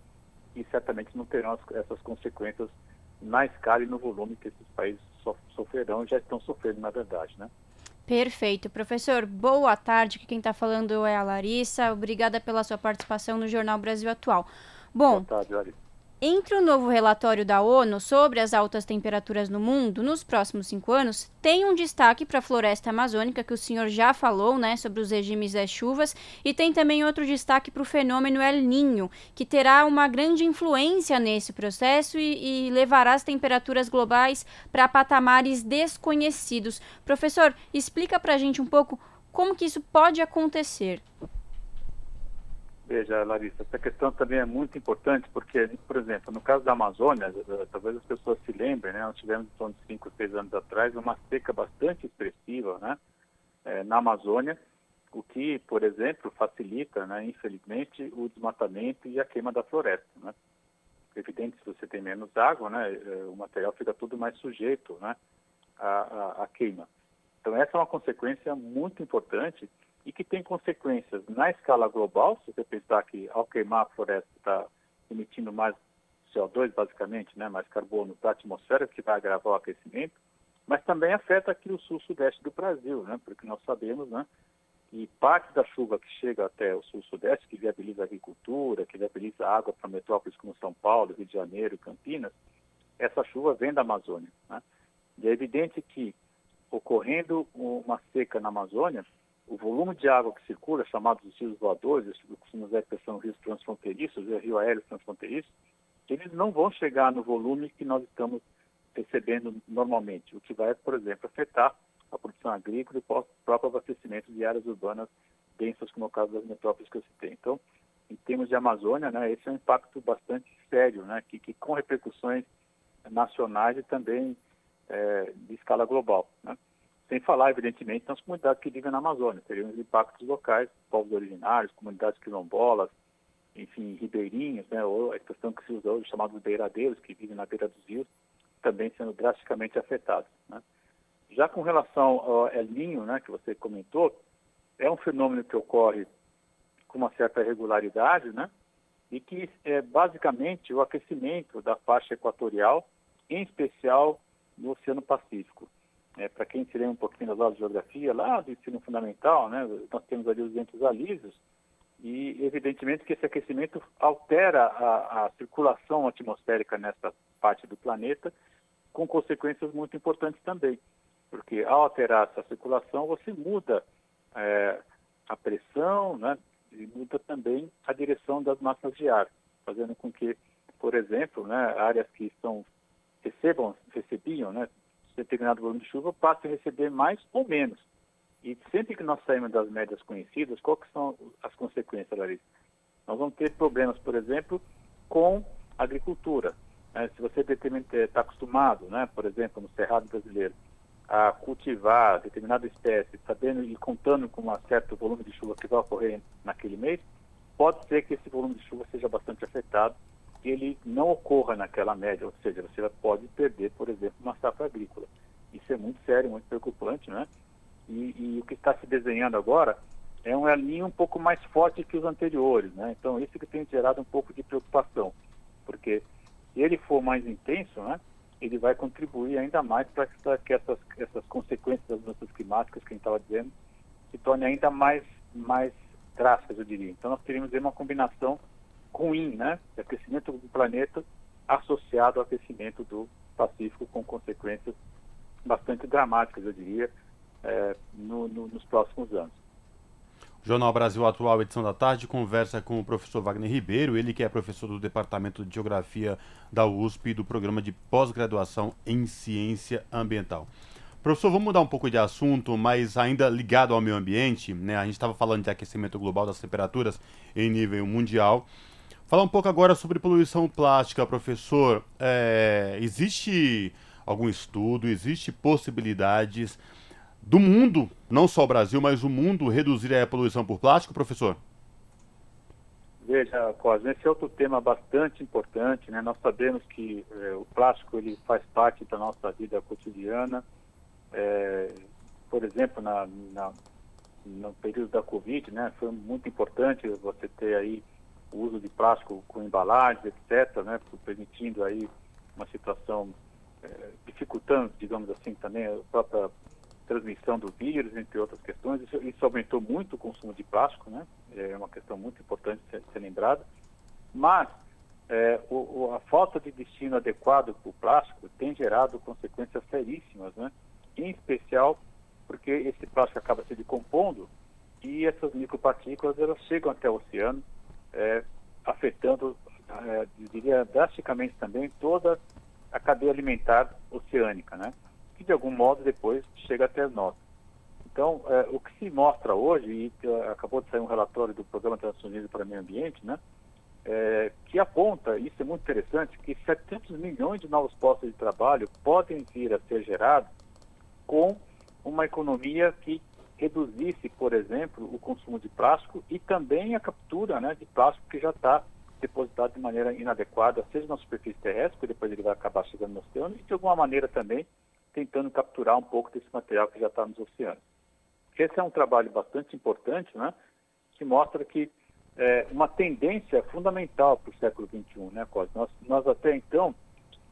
S12: e certamente não terão essas consequências na escala e no volume que esses países sofrerão e já estão sofrendo, na verdade, né?
S3: Perfeito. Professor, boa tarde. Quem está falando é a Larissa. Obrigada pela sua participação no Jornal Brasil Atual. Bom, boa tarde, Larissa. Entre o novo relatório da ONU sobre as altas temperaturas no mundo nos próximos cinco anos, tem um destaque para a floresta amazônica, que o senhor já falou, né, sobre os regimes das chuvas, e tem também outro destaque para o fenômeno El Ninho, que terá uma grande influência nesse processo e, e levará as temperaturas globais para patamares desconhecidos. Professor, explica para a gente um pouco como que isso pode acontecer.
S12: Veja, Larissa, essa questão também é muito importante porque, por exemplo, no caso da Amazônia, eh, talvez as pessoas se lembrem, né? Nós tivemos, em torno de 5, 6 anos atrás, uma seca bastante expressiva, né? É, na Amazônia, o que, por exemplo, facilita, né, infelizmente, o desmatamento e a queima da floresta, né? Evidente, se você tem menos água, né, eh, o material fica tudo mais sujeito, né, à queima. Então, essa é uma consequência muito importante e que tem consequências na escala global, se você pensar que ao queimar a floresta está emitindo mais CO2, basicamente, né, mais carbono para a atmosfera, que vai agravar o aquecimento, mas também afeta aqui o sul-sudeste do Brasil, né, porque nós sabemos né, que parte da chuva que chega até o sul-sudeste, que viabiliza a agricultura, que viabiliza água para metrópoles como São Paulo, Rio de Janeiro, Campinas, essa chuva vem da Amazônia. Né? E é evidente que, ocorrendo uma seca na Amazônia, o volume de água que circula, chamados rios voadores, costumamos dizer que são rios transfronteiriços, é rio aéreo transfronteiriço, eles não vão chegar no volume que nós estamos recebendo normalmente, o que vai, por exemplo, afetar a produção agrícola e o próprio abastecimento de áreas urbanas densas, como é o caso das metrópoles que eu citei. Então, em termos de Amazônia, né, esse é um impacto bastante sério, né, que, que com repercussões nacionais e também é, de escala global. Né? Sem falar, evidentemente, nas comunidades que vivem na Amazônia, teriam os impactos locais, povos originários, comunidades quilombolas, enfim, ribeirinhos, né, ou a expressão que se usa hoje, chamados beiradeiros, que vivem na beira dos rios, também sendo drasticamente afetados. Né. Já com relação ao El Ninho, né, que você comentou, é um fenômeno que ocorre com uma certa regularidade, né, e que é basicamente o aquecimento da faixa equatorial, em especial no Oceano Pacífico. É, Para quem se lembra um pouquinho das aulas de geografia, lá do ensino fundamental, né, nós temos ali os ventos alísios, e evidentemente que esse aquecimento altera a, a circulação atmosférica nessa parte do planeta, com consequências muito importantes também, porque ao alterar essa circulação, você muda é, a pressão, né, e muda também a direção das massas de ar, fazendo com que, por exemplo, né, áreas que estão recebam, recebiam, né, determinado volume de chuva passa a receber mais ou menos. E sempre que nós saímos das médias conhecidas, quais são as consequências, Larissa? Nós vamos ter problemas, por exemplo, com a agricultura. Né? Se você está acostumado, né, por exemplo, no Cerrado brasileiro, a cultivar determinada espécie, sabendo e contando com um certo volume de chuva que vai ocorrer naquele mês, pode ser que esse volume de chuva seja bastante afetado ele não ocorra naquela média, ou seja, você pode perder, por exemplo, uma safra agrícola. Isso é muito sério, muito preocupante, né? E, e o que está se desenhando agora é um alinho um pouco mais forte que os anteriores, né? Então, isso que tem gerado um pouco de preocupação, porque se ele for mais intenso, né? Ele vai contribuir ainda mais para que essas, essas consequências das mudanças climáticas que a gente estava dizendo se tornem ainda mais, mais drásticas, eu diria. Então, nós teríamos uma combinação ruim, né, aquecimento do planeta associado ao aquecimento do Pacífico, com consequências bastante dramáticas, eu diria, é, no, no, nos próximos anos.
S1: Jornal Brasil Atual, edição da tarde, conversa com o professor Wagner Ribeiro, ele que é professor do Departamento de Geografia da USP e do programa de pós-graduação em Ciência Ambiental. Professor, vamos mudar um pouco de assunto, mas ainda ligado ao meio ambiente, né? A gente estava falando de aquecimento global das temperaturas em nível mundial. Falar um pouco agora sobre poluição plástica, professor. É, existe algum estudo, existe possibilidades do mundo, não só o Brasil, mas o mundo, reduzir a poluição por plástico, professor?
S12: Veja, Cosme, esse é outro tema bastante importante, né? Nós sabemos que é, o plástico ele faz parte da nossa vida cotidiana. É, por exemplo, na, na, no período da Covid, né, foi muito importante você ter aí o uso de plástico com embalagens, etc., né, permitindo aí uma situação, é, dificultando, digamos assim, também a própria transmissão do vírus, entre outras questões. Isso, isso, aumentou muito o consumo de plástico, né? É uma questão muito importante ser, ser lembrada. Mas é, o, o, a falta de destino adequado para o plástico tem gerado consequências seríssimas, né? Em especial porque esse plástico acaba se decompondo e essas micropartículas elas chegam até o oceano é, afetando, é, diria, drasticamente também toda a cadeia alimentar oceânica, né? que de algum modo depois chega até nós. Então, é, o que se mostra hoje, e uh, acabou de sair um relatório do Programa das Nações Unidas para o Meio Ambiente, né, é, que aponta, isso é muito interessante, que 700 milhões de novos postos de trabalho podem vir a ser gerados com uma economia que reduzisse, por exemplo, o consumo de plástico e também a captura né, de plástico que já está depositado de maneira inadequada, seja na superfície terrestre, que depois ele vai acabar chegando no oceano, e de alguma maneira também tentando capturar um pouco desse material que já está nos oceanos. Esse é um trabalho bastante importante, né, que mostra que é, uma tendência fundamental para o século XXI, né, Cosme? Nós, nós até então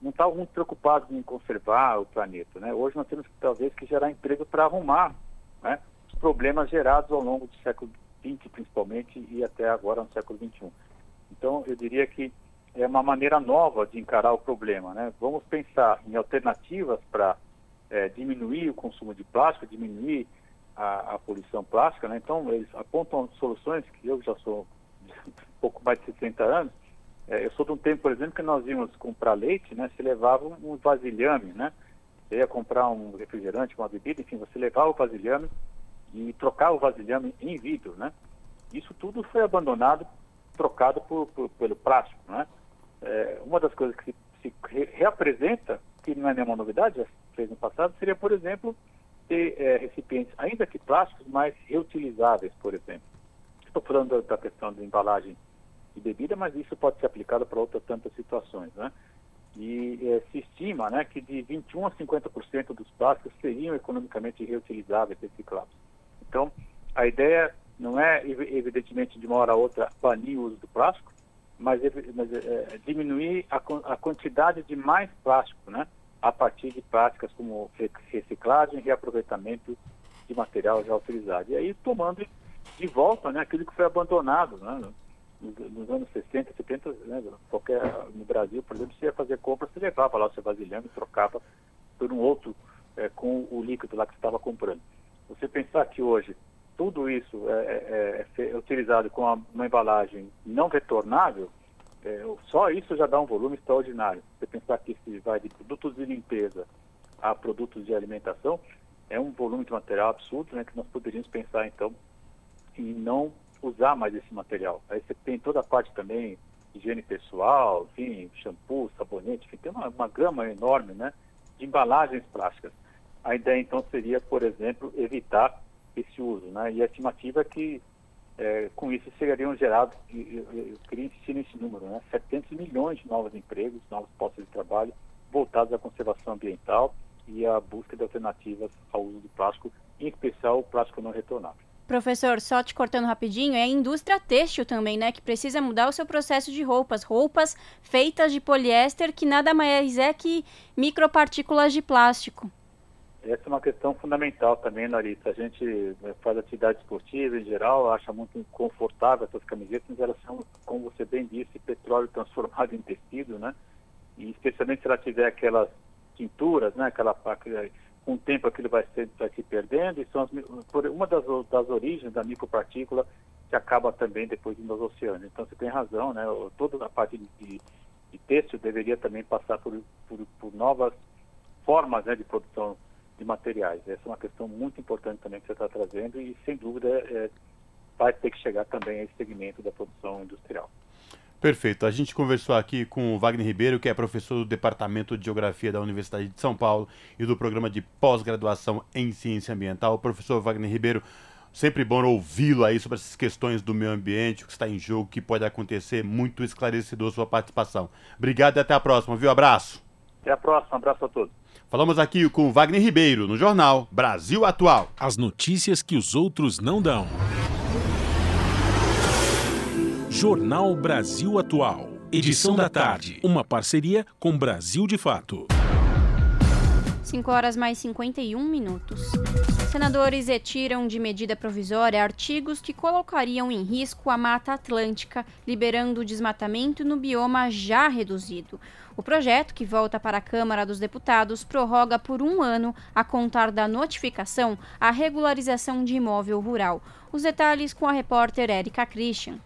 S12: não estávamos muito preocupados em conservar o planeta, né? Hoje nós temos talvez que gerar emprego para arrumar, né? Problemas gerados ao longo do século XX, principalmente, e até agora no século XXI. Então, eu diria que é uma maneira nova de encarar o problema. Né? Vamos pensar em alternativas para é, diminuir o consumo de plástico, diminuir a, a poluição plástica. Né? Então, eles apontam soluções que eu já sou um pouco mais de 60 anos. É, eu sou de um tempo, por exemplo, que nós íamos comprar leite, né? se levava um vasilhame, né? Você ia comprar um refrigerante, uma bebida, enfim, você levava o vasilhame e trocar o vasilhame em vidro, né? Isso tudo foi abandonado, trocado por, por, pelo plástico, né? É, uma das coisas que se, se re, reapresenta, que não é nenhuma novidade, já fez no passado, seria, por exemplo, ter é, recipientes, ainda que plásticos, mas reutilizáveis, por exemplo. Estou falando da, questão da embalagem de bebida, mas isso pode ser aplicado para outras tantas situações, né? E é, se estima né, que de 21% a 50% dos plásticos seriam economicamente reutilizáveis, recicláveis. Então, a ideia não é, evidentemente, de uma hora a outra banir o uso do plástico, mas, mas é, diminuir a, a, quantidade de mais plástico, né? A partir de práticas como reciclagem e reaproveitamento de material já utilizado. E aí tomando de volta né, aquilo que foi abandonado né, nos, nos anos 60, 70, né, qualquer, no Brasil, por exemplo, você ia fazer compra, você levava lá o seu vasilhame e trocava por um outro é, com o líquido lá que você estava comprando. Você pensar que hoje tudo isso é, é, é, é utilizado com uma embalagem não retornável, é, só isso já dá um volume extraordinário. Você pensar que se vai de produtos de limpeza a produtos de alimentação, é um volume de material absurdo, né, que nós poderíamos pensar então em não usar mais esse material. Aí você tem toda a parte também higiene pessoal, enfim, shampoo, sabonete, enfim, tem uma, uma gama enorme, né, de embalagens plásticas. A ideia então seria, por exemplo, evitar esse uso, né? E a estimativa é que é, com isso seriam gerados, eu queria insistir nesse número, né? 700 milhões de novos empregos, novos postos de trabalho voltados à conservação ambiental e à busca de alternativas ao uso do plástico, em especial o plástico não retornável.
S3: Professor, só te cortando rapidinho, é a indústria têxtil também, né? Que precisa mudar o seu processo de roupas. Roupas feitas de poliéster, que nada mais é que micropartículas de plástico.
S12: Essa é uma questão fundamental também, Larissa. A gente né, faz atividade esportiva em geral, acha muito confortável essas camisetas, mas elas são, como você bem disse, petróleo transformado em tecido, né? E especialmente se ela tiver aquelas tinturas, né? Aquela, com o tempo aquilo vai, ser, vai se perdendo e são as, uma das, das origens da micropartícula que acaba também depois nos oceanos. Então você tem razão, né? Toda a parte de, de têxtil deveria também passar por, por, por novas formas né, de produção de materiais. Essa é uma questão muito importante também que você está trazendo e, sem dúvida, é, vai ter que chegar também a esse segmento da produção industrial.
S1: Perfeito. A gente conversou aqui com o Wagner Ribeiro, que é professor do Departamento de Geografia da Universidade de São Paulo e do Programa de Pós-Graduação em Ciência Ambiental. Professor Wagner Ribeiro, sempre bom ouvi-lo aí sobre essas questões do meio ambiente, o que está em jogo, o que pode acontecer. Muito esclarecedor sua participação. Obrigado e até a próxima, viu? Abraço.
S12: Até a próxima. Abraço a todos.
S1: Falamos aqui com Wagner Ribeiro, no jornal Brasil Atual.
S2: As notícias que os outros não dão. Jornal Brasil Atual. Edição da tarde. Uma parceria com Brasil de Fato.
S3: 5 horas mais 51 minutos. Senadores retiram de medida provisória artigos que colocariam em risco a Mata Atlântica, liberando o desmatamento no bioma já reduzido. O projeto, que volta para a Câmara dos Deputados, prorroga por um ano, a contar da notificação, a regularização de imóvel rural. Os detalhes com a repórter Érica Christian.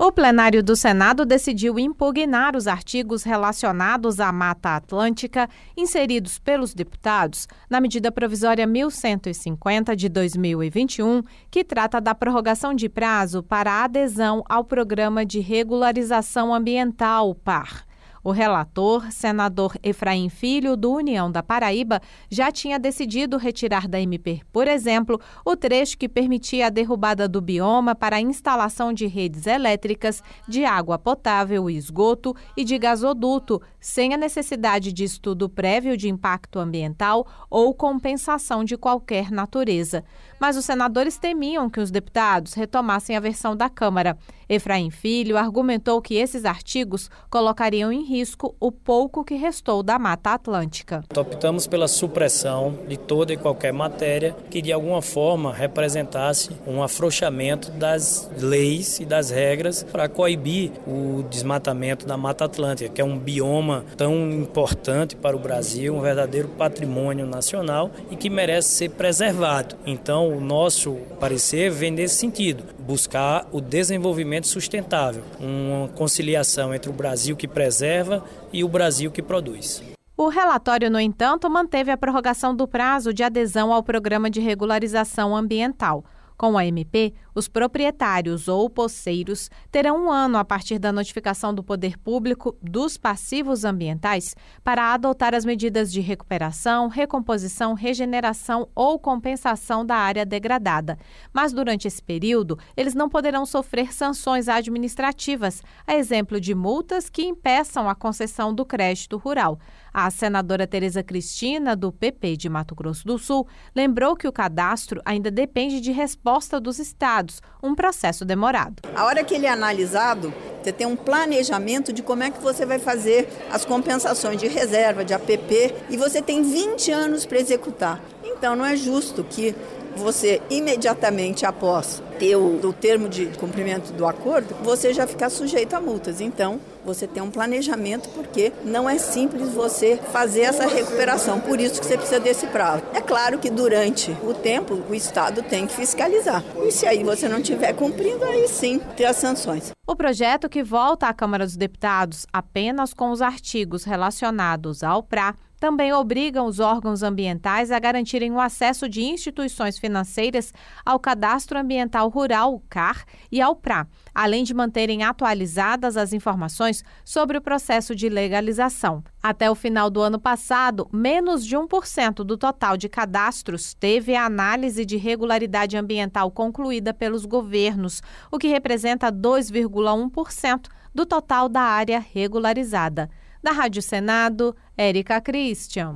S13: O plenário do Senado decidiu impugnar os artigos relacionados à Mata Atlântica inseridos pelos deputados na medida provisória 1150 de 2021, que trata da prorrogação de prazo para adesão ao Programa de Regularização Ambiental, PAR. O relator, senador Efraim Filho, do União da Paraíba, já tinha decidido retirar da MP, por exemplo, o trecho que permitia a derrubada do bioma para a instalação de redes elétricas, de água potável e esgoto e de gasoduto, sem a necessidade de estudo prévio de impacto ambiental ou compensação de qualquer natureza. Mas os senadores temiam que os deputados retomassem a versão da Câmara. Efraim Filho argumentou que esses artigos colocariam em risco o pouco que restou da Mata Atlântica.
S14: Optamos pela supressão de toda e qualquer matéria que de alguma forma representasse um afrouxamento das leis e das regras para coibir o desmatamento da Mata Atlântica, que é um bioma tão importante para o Brasil, um verdadeiro patrimônio nacional e que merece ser preservado. Então, o nosso parecer vem nesse sentido, buscar o desenvolvimento sustentável, uma conciliação entre o Brasil que preserva e o Brasil que produz.
S13: O relatório, no entanto, manteve a prorrogação do prazo de adesão ao Programa de Regularização Ambiental. Com a MP, Os proprietários ou poceiros terão um ano a partir da notificação do poder público dos passivos ambientais para adotar as medidas de recuperação, recomposição, regeneração ou compensação da área degradada. Mas durante esse período, eles não poderão sofrer sanções administrativas, a exemplo de multas que impeçam a concessão do crédito rural. A senadora Tereza Cristina, do PP de Mato Grosso do Sul, lembrou que o cadastro ainda depende de resposta dos estados, um processo demorado.
S15: A hora que ele é analisado, você tem um planejamento de como é que você vai fazer as compensações de reserva, de APP, e você tem 20 anos para executar. Então não é justo que você imediatamente após ter o, o, termo de cumprimento do acordo, você já ficar sujeito a multas. Então, você tem um planejamento porque não é simples você fazer essa recuperação. Por isso que você precisa desse prazo. É claro que durante o tempo o Estado tem que fiscalizar. E se aí você não estiver cumprindo, aí sim tem as sanções.
S13: O projeto que volta à Câmara dos Deputados apenas com os artigos relacionados ao PRA também obrigam os órgãos ambientais a garantirem o acesso de instituições financeiras ao Cadastro Ambiental Rural, CAR, e ao PRA, além de manterem atualizadas as informações sobre o processo de legalização. Até o final do ano passado, menos de 1% do total de cadastros teve a análise de regularidade ambiental concluída pelos governos, o que representa 2,1% do total da área regularizada. Da Rádio Senado, Érica Christian.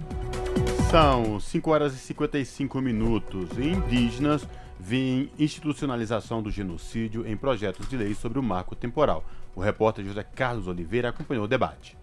S1: São 5 horas e 55 minutos. Indígenas veem institucionalização do genocídio em projetos de lei sobre o marco temporal. O repórter José Carlos Oliveira acompanhou o debate.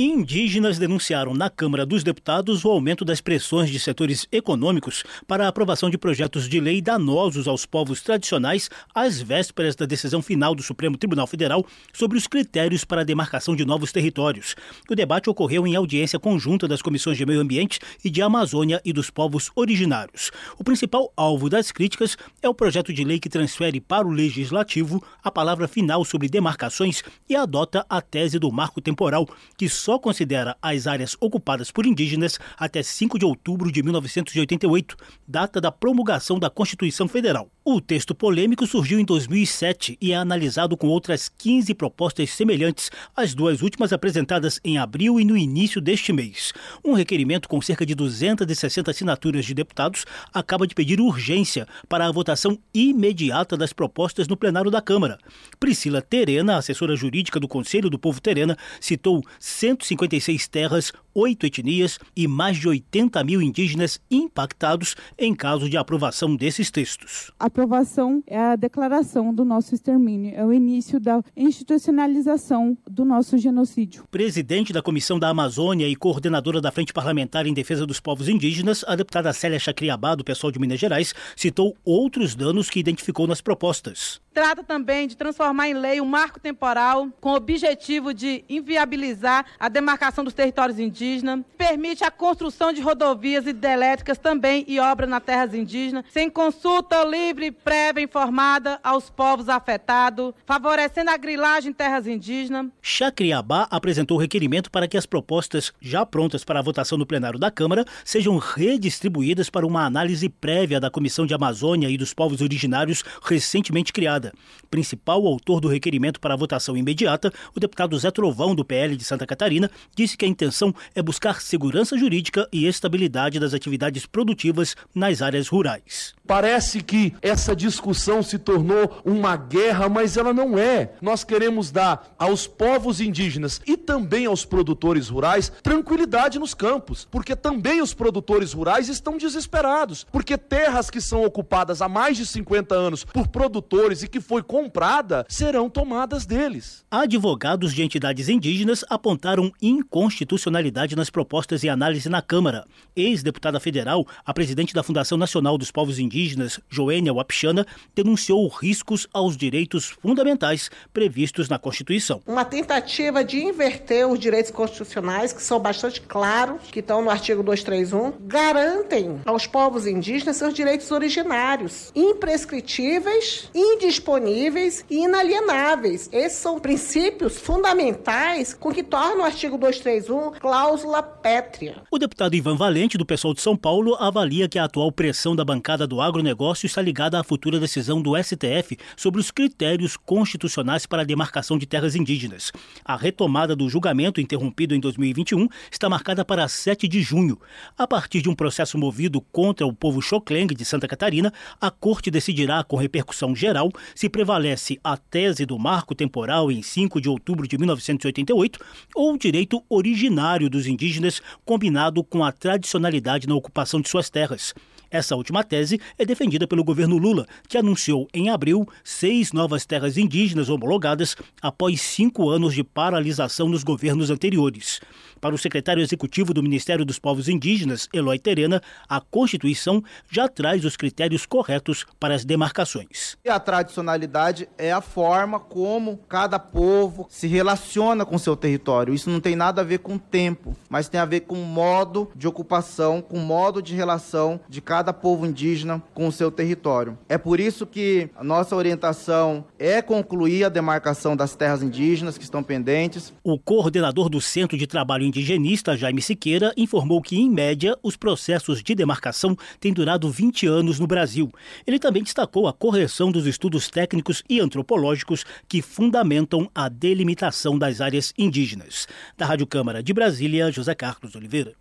S16: Indígenas denunciaram na Câmara dos Deputados o aumento das pressões de setores econômicos para a aprovação de projetos de lei danosos aos povos tradicionais às vésperas da decisão final do Supremo Tribunal Federal sobre os critérios para a demarcação de novos territórios. O debate ocorreu em audiência conjunta das comissões de Meio Ambiente e de Amazônia e dos povos originários. O principal alvo das críticas é o projeto de lei que transfere para o Legislativo a palavra final sobre demarcações e adota a tese do marco temporal, que só considera as áreas ocupadas por indígenas até 5 de outubro de 1988, data da promulgação da Constituição Federal. O texto polêmico surgiu em 2007 e é analisado com outras 15 propostas semelhantes, as duas últimas apresentadas em abril e no início deste mês. Um requerimento com cerca de 260 assinaturas de deputados acaba de pedir urgência para a votação imediata das propostas no plenário da Câmara. Priscila Terena, assessora jurídica do Conselho do Povo Terena, citou 156 terras, oito etnias e mais de 80 mil indígenas impactados em caso de aprovação desses textos.
S17: A aprovação é a declaração do nosso extermínio, é o início da institucionalização do nosso genocídio.
S16: Presidente da Comissão da Amazônia e coordenadora da Frente Parlamentar em Defesa dos Povos Indígenas, a deputada Célia Chacriabá, do pessoal de Minas Gerais, citou outros danos que identificou nas propostas.
S18: Trata também de transformar em lei um marco temporal com o objetivo de inviabilizar a demarcação dos territórios indígenas, permite a construção de rodovias hidrelétricas também e obras nas terras indígenas, sem consulta livre, prévia informada aos povos afetados, favorecendo a grilagem em terras indígenas.
S16: Chacriabá apresentou requerimento para que as propostas já prontas para a votação no plenário da Câmara sejam redistribuídas para uma análise prévia da Comissão de Amazônia e dos Povos Originários recentemente criada. Principal autor do requerimento para a votação imediata, o deputado Zé Trovão, do PL de Santa Catarina, disse que a intenção é buscar segurança jurídica e estabilidade das atividades produtivas nas áreas rurais.
S19: Parece que essa discussão se tornou uma guerra, mas ela não é. Nós queremos dar aos povos indígenas e também aos produtores rurais tranquilidade nos campos, porque também os produtores rurais estão desesperados, porque terras que são ocupadas há mais de 50 anos por produtores e que foi comprada serão tomadas deles.
S16: Advogados de entidades indígenas apontaram inconstitucionalidade nas propostas e análise na Câmara. Ex-deputada federal, a presidente da Fundação Nacional dos Povos Indígenas, Joênia Wapichana, denunciou riscos aos direitos fundamentais previstos na Constituição.
S20: Uma tentativa de inverter os direitos constitucionais, que são bastante claros, que estão no artigo 231, garantem aos povos indígenas seus direitos originários, imprescritíveis, indisponíveis e inalienáveis. Esses são princípios fundamentais com que tornam o artigo 231 cláusula
S17: cláusula pétrea.
S16: O deputado Ivan Valente, do pessoal de São Paulo, avalia que a atual pressão da bancada do agronegócio está ligada à futura decisão do STF sobre os critérios constitucionais para a demarcação de terras indígenas. A retomada do julgamento, interrompido em 2021, está marcada para 7 de junho. A partir de um processo movido contra o povo Xocleng de Santa Catarina, a Corte decidirá, com repercussão geral, se prevalece a tese do marco temporal em 5 de outubro de 1988 ou o direito originário dos indígenas combinado com a tradicionalidade na ocupação de suas terras. Essa última tese é defendida pelo governo Lula, que anunciou em abril seis novas terras indígenas homologadas após cinco anos de paralisação nos governos anteriores. Para o secretário executivo do Ministério dos Povos Indígenas, Eloy Terena, a Constituição já traz os critérios corretos para as demarcações.
S21: E a tradicionalidade é a forma como cada povo se relaciona com seu território. Isso não tem nada a ver com tempo, mas tem a ver com modo de ocupação, com modo de relação de cada povo indígena com o seu território. É por isso que a nossa orientação é concluir a demarcação das terras indígenas que estão pendentes.
S16: O coordenador do Centro de Trabalho indigenista Jaime Siqueira informou que, em média, os processos de demarcação têm durado 20 anos no Brasil. Ele também destacou a correção dos estudos técnicos e antropológicos que fundamentam a delimitação das áreas indígenas. Da Rádio Câmara de Brasília, José Carlos Oliveira.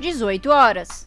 S3: 18 horas.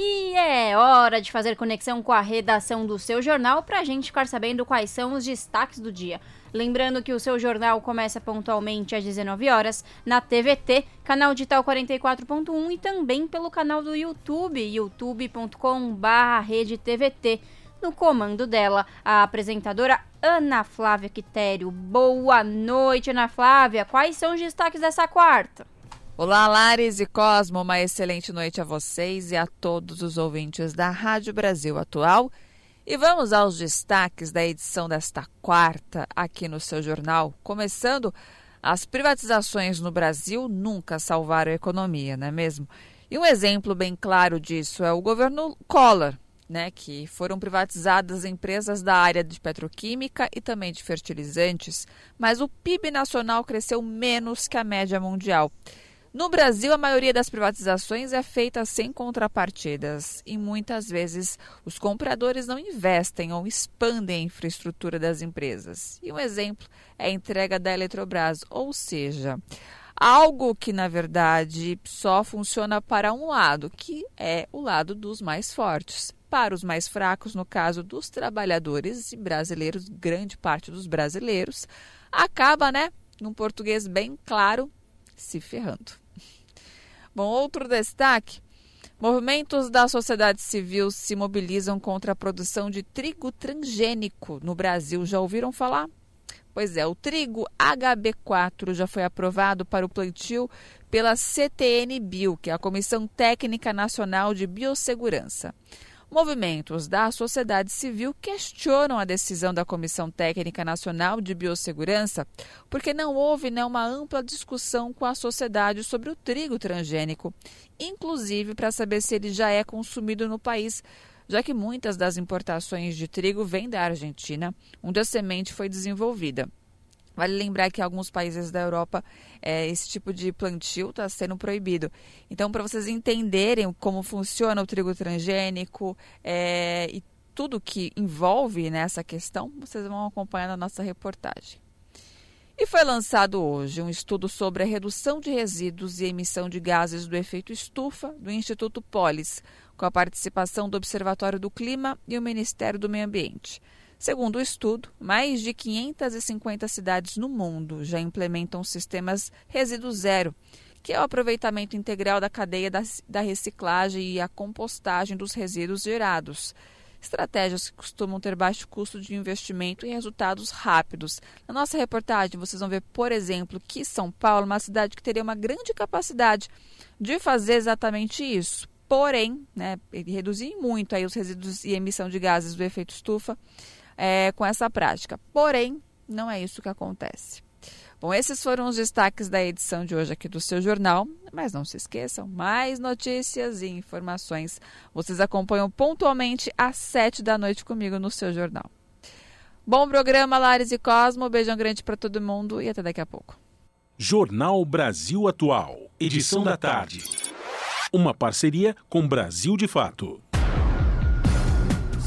S3: É hora de fazer conexão com a redação do seu jornal para a gente ficar sabendo quais são os destaques do dia. Lembrando que o seu jornal começa pontualmente às 19 horas na TVT, canal digital 44.1 e também pelo canal do YouTube, youtube.com/redetvt. No comando dela, a apresentadora Ana Flávia Quitério. Boa noite, Ana Flávia. Quais são os destaques dessa quarta?
S22: Olá, Lares e Cosmo, uma excelente noite a vocês e a todos os ouvintes da Rádio Brasil Atual. E vamos aos destaques da edição desta quarta aqui no seu jornal. Começando, as privatizações no Brasil nunca salvaram a economia, não é mesmo? E um exemplo bem claro disso é o governo Collor, né, que foram privatizadas empresas da área de petroquímica e também de fertilizantes, mas o PIB nacional cresceu menos que a média mundial. No Brasil, a maioria das privatizações é feita sem contrapartidas e muitas vezes os compradores não investem ou expandem a infraestrutura das empresas. E um exemplo é a entrega da Eletrobras, ou seja, algo que na verdade só funciona para um lado, que é o lado dos mais fortes. Para os mais fracos, no caso dos trabalhadores e brasileiros, grande parte dos brasileiros, acaba, né, num português bem claro, se ferrando. Bom, outro destaque: movimentos da sociedade civil se mobilizam contra a produção de trigo transgênico no Brasil. Já ouviram falar? Pois é, o trigo HB4 já foi aprovado para o plantio pela CTN Bio, que é a Comissão Técnica Nacional de Biossegurança. Movimentos da sociedade civil questionam a decisão da Comissão Técnica Nacional de Biossegurança porque não houve né, uma ampla discussão com a sociedade sobre o trigo transgênico, inclusive para saber se ele já é consumido no país já que muitas das importações de trigo vêm da Argentina, onde a semente foi desenvolvida. Vale lembrar que em alguns países da Europa é, esse tipo de plantio está sendo proibido. Então, para vocês entenderem como funciona o trigo transgênico é, e tudo que envolve nessa questão, vocês vão acompanhar na nossa reportagem. E foi lançado hoje um estudo sobre a redução de resíduos e emissão de gases do efeito estufa do Instituto Polis, com a participação do Observatório do Clima e o Ministério do Meio Ambiente. Segundo o estudo, mais de 550 cidades no mundo já implementam sistemas resíduo zero, que é o aproveitamento integral da cadeia da, da reciclagem e a compostagem dos resíduos gerados. estratégias que costumam ter baixo custo de investimento e resultados rápidos. Na nossa reportagem, vocês vão ver, por exemplo, que São Paulo é uma cidade que teria uma grande capacidade de fazer exatamente isso. Porém, né, reduzir muito aí os resíduos e emissão de gases do efeito estufa é, com essa prática. Porém, não é isso que acontece. Bom, esses foram os destaques da edição de hoje aqui do seu jornal, mas não se esqueçam, mais notícias e informações vocês acompanham pontualmente às sete da noite comigo no seu jornal. Bom programa, Lares e Cosmo, beijão grande para todo mundo e até daqui a pouco.
S2: Jornal Brasil Atual, edição da tarde. Uma parceria com Brasil de Fato.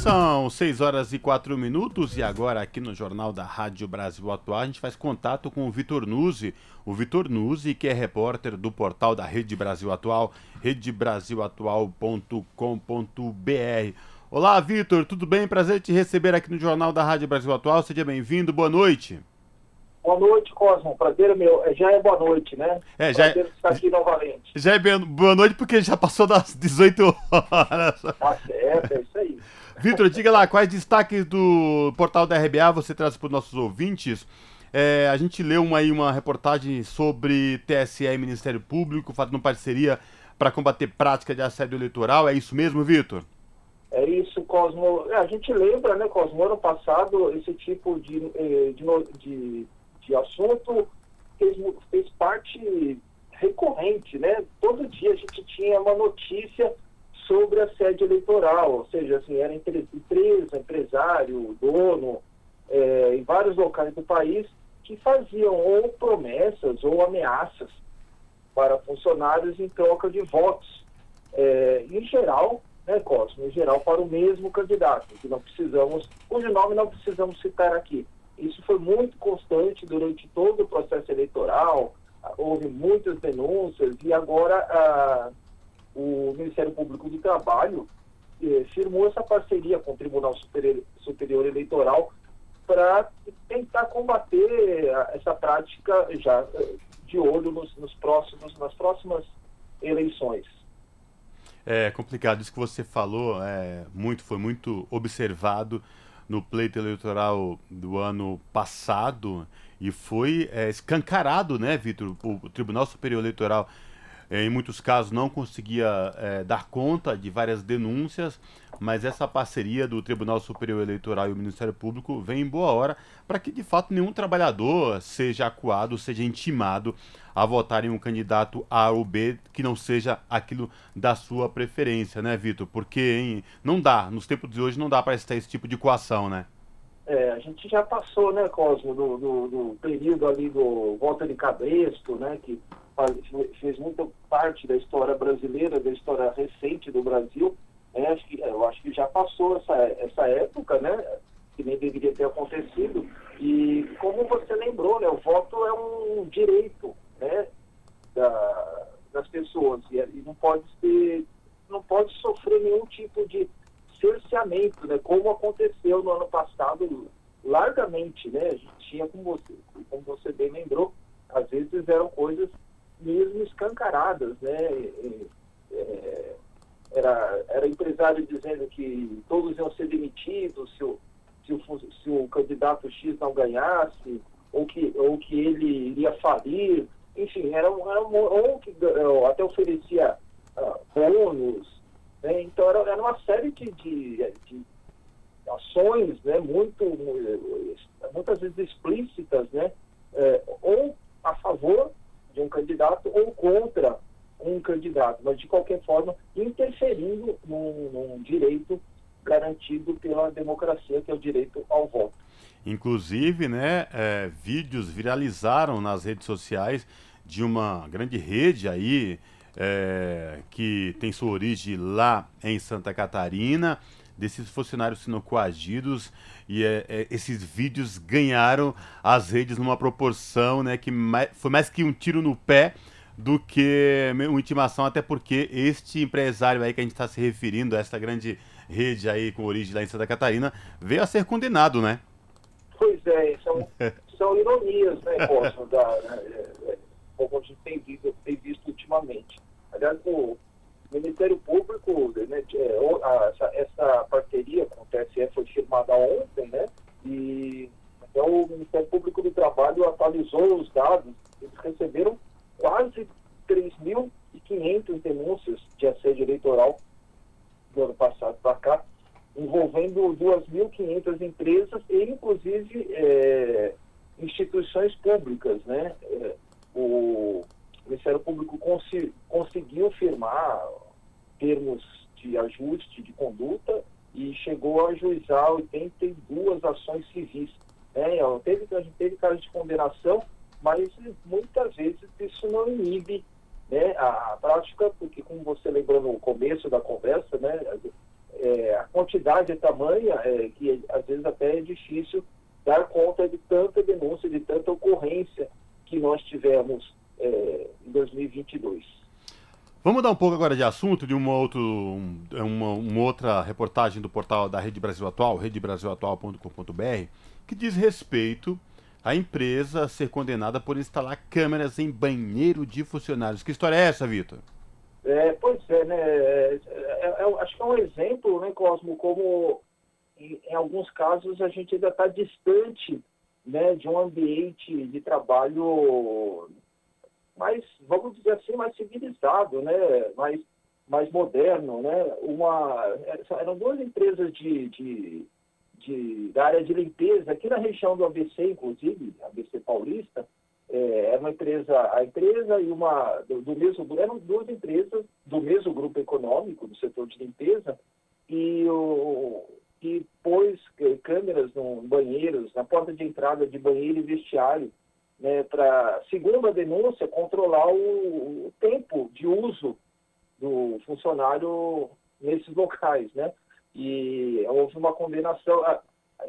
S1: São 6 horas e 4 minutos e agora aqui no Jornal da Rádio Brasil Atual a gente faz contato com o Vitor Nuzzi. O Vitor Nuzzi, que é repórter do portal da Rede Brasil Atual, redebrasilatual.com.br. Olá, Vitor, tudo bem? Prazer te receber aqui no Jornal da Rádio Brasil Atual. Seja bem-vindo, boa noite.
S23: Boa noite, Cosmo. Prazer é meu. É, já é boa noite, né?
S1: É, já
S23: Prazer estar aqui novamente.
S1: Já é boa noite porque já passou das 18 horas.
S23: Tá certo, é isso aí.
S1: Vitor, diga lá, quais destaques do portal da RBA você traz para os nossos ouvintes? É, a gente leu uma, aí uma reportagem sobre TSE e Ministério Público fazendo parceria para combater prática de assédio eleitoral. É isso mesmo, Vitor?
S23: É isso, Cosmo. É, a gente lembra, né, Cosmo, ano passado, esse tipo de, eh, de, de, de assunto fez, fez parte recorrente, né? Todo dia a gente tinha uma notícia sobre a sede eleitoral, ou seja, assim, era empresa, empresário, dono, é, em vários locais do país que faziam ou promessas ou ameaças para funcionários em troca de votos. É, em geral, né, Cosmo, em geral para o mesmo candidato, que não precisamos, cujo nome não precisamos citar aqui. Isso foi muito constante durante todo o processo eleitoral, houve muitas denúncias e agora a o Ministério Público do Trabalho eh, firmou essa parceria com o Tribunal Superior, Superior Eleitoral para tentar combater essa prática já eh, de olho nos, nos, próximos, nas próximas eleições.
S1: É complicado isso que você falou, é muito foi muito observado no pleito eleitoral do ano passado e foi é, escancarado, né, Vitor? O Tribunal Superior Eleitoral em muitos casos não conseguia é, dar conta de várias denúncias, mas essa parceria do Tribunal Superior Eleitoral e o Ministério Público vem em boa hora para que de fato nenhum trabalhador seja acuado, seja intimado a votar em um candidato A ou B que não seja aquilo da sua preferência, né, Vitor? Porque hein, não dá, nos tempos de hoje não dá para estar esse tipo de coação, né?
S23: É, a gente já passou, né, Cosmo, do, do, do período ali do voto de cabresto, né, que fez muita parte da história brasileira, da história recente do Brasil. Né? Acho que, eu acho que já passou essa, essa época, né? que nem deveria ter acontecido. E como você lembrou, né? o voto é um direito né? da, das pessoas e, e não pode ser, não pode sofrer nenhum tipo de cerceamento, né? como aconteceu no ano passado largamente, né? A gente tinha, como você, como você bem lembrou, às vezes eram coisas mesmo escancaradas, né? É, era, era empresário dizendo que todos iam ser demitidos se o, se o, se o candidato X não ganhasse, ou que, ou que ele iria falir, enfim, era, era um, ou que até oferecia uh, bônus, né? então era, era uma série de, de, de ações né? muito, muitas vezes explícitas, né? É, ou a favor de um candidato ou contra um candidato, mas de qualquer forma interferindo num, num direito garantido pela democracia, que é o direito ao voto.
S1: Inclusive, né, é, vídeos viralizaram nas redes sociais de uma grande rede aí é, que tem sua origem lá em Santa Catarina, desses funcionários sendo coagidos e é, é, esses vídeos ganharam as redes numa proporção né, que mais, foi mais que um tiro no pé do que uma intimação, até porque este empresário aí que a gente está se referindo, essa grande rede aí com origem lá em Santa Catarina, veio a ser condenado, né?
S23: Pois é, são, são ironias, né, Costa, da, né, é, é, como a gente tem visto, tem visto ultimamente. Aliás, o, Ministério Público, né, é, essa, essa, parceria com o TSE foi firmada ontem, né? E então o Ministério Público do Trabalho atualizou os dados, eles receberam quase 3.500 denúncias de assédio eleitoral do ano passado para cá, envolvendo 2.500 empresas e, inclusive, é, instituições públicas. Né? É, o Ministério Público conseguiu firmar termos de ajuste de conduta e chegou a ajuizar 82 ações civis. Né? Teve, teve casos de condenação, mas muitas vezes isso não inibe né, a, a, prática, porque como você lembrou no começo da conversa, né, é, a quantidade é tamanha é, que às vezes até é difícil dar conta de tanta denúncia, de tanta ocorrência que nós tivemos é, em 2022.
S1: Vamos mudar um pouco agora de assunto, de uma, outro, uma, uma outra reportagem do portal da Rede Brasil Atual, redebrasilatual.com.br, que diz respeito a empresa ser condenada por instalar câmeras em banheiro de funcionários. Que história é essa, Vitor?
S23: É, pois é, né? É, é, é, acho que é um exemplo, né, Cosmo, como em, em alguns casos a gente ainda está distante né, de um ambiente de trabalho mais, vamos dizer assim, mais civilizado, né? mais, mais moderno. Né? Uma, eram duas empresas de, de de, da área de limpeza, aqui na região do ABC, inclusive, ABC Paulista, é, era uma empresa, a empresa e uma do, do, mesmo, eram duas empresas do mesmo grupo econômico, do setor de limpeza, e, o, e pôs câmeras no banheiros, na porta de entrada de banheiro e vestiário, né, para, segundo a denúncia, controlar o, o tempo de uso do funcionário nesses locais, né? e houve uma condenação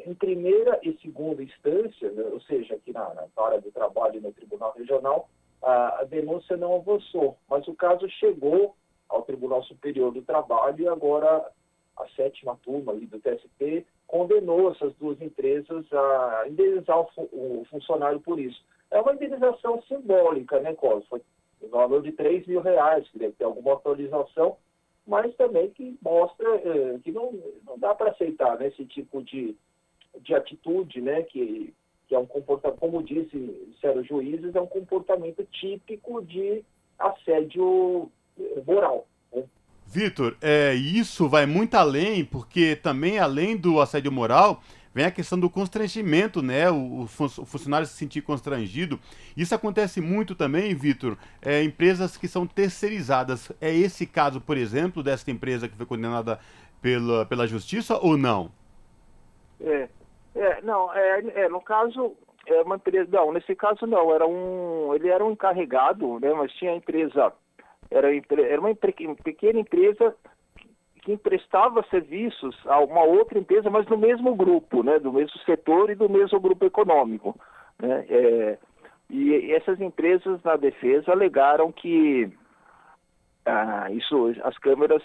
S23: em primeira e segunda instância, né, ou seja, aqui na, na hora do trabalho no Tribunal Regional, a, a, denúncia não avançou, mas o caso chegou ao Tribunal Superior do Trabalho e agora a sétima turma do TST condenou essas duas empresas a indenizar o funcionário por isso. É uma indenização simbólica, né, Cosmo? Foi no valor de 3 mil reais, que deve ter alguma atualização, mas também que mostra eh, que não, não dá para aceitar né, esse tipo de, de atitude, né, que, que é um comportamento, como disse, disseram juízes, é um comportamento típico de assédio eh, moral. Né?
S1: Vitor, é, isso vai muito além, porque também além do assédio moral, vem a questão do constrangimento, né? O, o funcionário se sentir constrangido. Isso acontece muito também, Vitor, é, empresas que são terceirizadas. É esse caso, por exemplo, dessa empresa que foi condenada pela, pela justiça ou não?
S23: É, é não, é, é, no caso, é uma empresa, não, nesse caso não, era um, ele era um encarregado, né, mas tinha a empresa, era, era uma pequena empresa que emprestava serviços a uma outra empresa, mas do mesmo grupo, né, do mesmo setor e do mesmo grupo econômico. Né? É, e essas empresas na defesa alegaram que ah, isso, as câmeras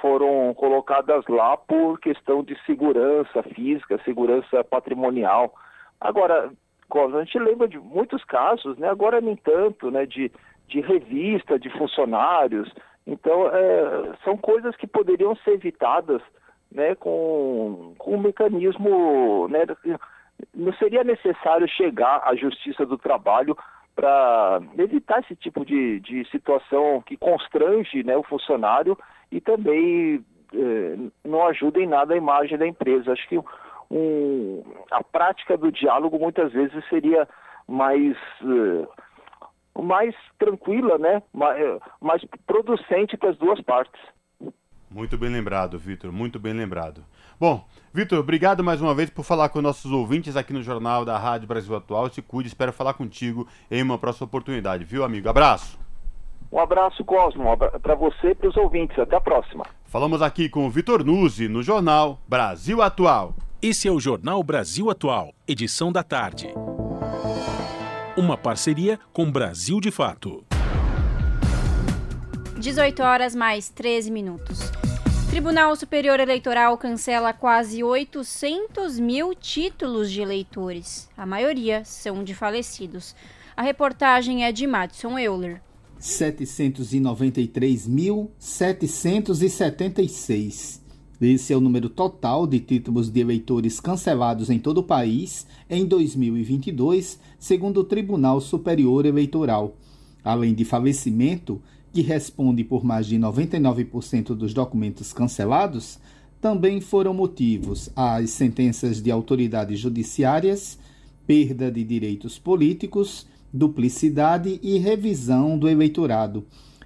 S23: foram colocadas lá por questão de segurança física, segurança patrimonial. Agora, a gente lembra de muitos casos, né? agora nem tanto, né? de, de revista de funcionários, então, é, são coisas que poderiam ser evitadas né, com, com um mecanismo. Né, não seria necessário chegar à Justiça do Trabalho para evitar esse tipo de, de situação que constrange né, o funcionário e também é, não ajuda em nada a imagem da empresa. Acho que um, a prática do diálogo muitas vezes seria mais. É, mais tranquila, né? mais, eh, mais producente para as duas partes.
S1: Muito bem lembrado, Vitor, muito bem lembrado. Bom, Vitor, obrigado mais uma vez por falar com nossos ouvintes aqui no Jornal da Rádio Brasil Atual. Se cuide, espero falar contigo em uma próxima oportunidade, viu, amigo? Abraço.
S23: Um abraço, Cosmo, para você e para os ouvintes. Até a próxima.
S1: Falamos aqui com o Vitor Nuzzi no Jornal Brasil Atual.
S2: Esse é o Jornal Brasil Atual, edição da tarde uma parceria com Brasil de Fato.
S3: 18 horas mais 13 minutos. Tribunal Superior Eleitoral cancela quase 800 mil títulos de eleitores. A maioria são de falecidos. A reportagem é de Madison Euler.
S24: 793.776. Esse é o número total de títulos de eleitores cancelados em todo o país em 2022, segundo o Tribunal Superior Eleitoral. Além de falecimento, que responde por mais de 99% dos documentos cancelados, também foram motivos as sentenças de autoridades judiciárias, perda de direitos políticos, duplicidade e revisão do eleitorado.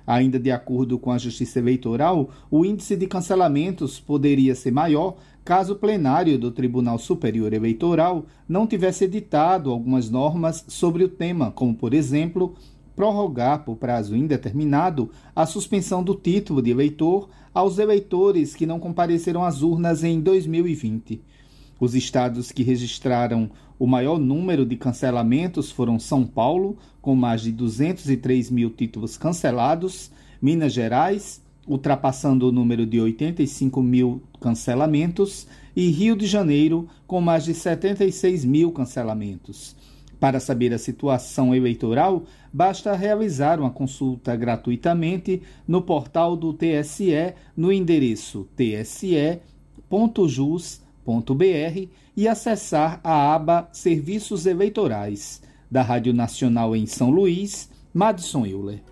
S24: Ainda de acordo com a Justiça Eleitoral, o índice de cancelamentos poderia ser maior caso o plenário do Tribunal Superior Eleitoral não tivesse editado algumas normas sobre o tema, como, por exemplo, prorrogar por prazo indeterminado a suspensão do título de eleitor aos eleitores que não compareceram às urnas em 2020. Os estados que registraram o maior número de cancelamentos foram São Paulo, com mais de 203 mil títulos cancelados, Minas Gerais, ultrapassando o número de 85 mil cancelamentos, e Rio de Janeiro, com mais de 76 mil cancelamentos. Para saber a situação eleitoral, basta realizar uma consulta gratuitamente no portal do TSE no endereço tse.jus.br e acessar a aba Serviços Eleitorais da Rádio Nacional em São Luís, Madison Euler.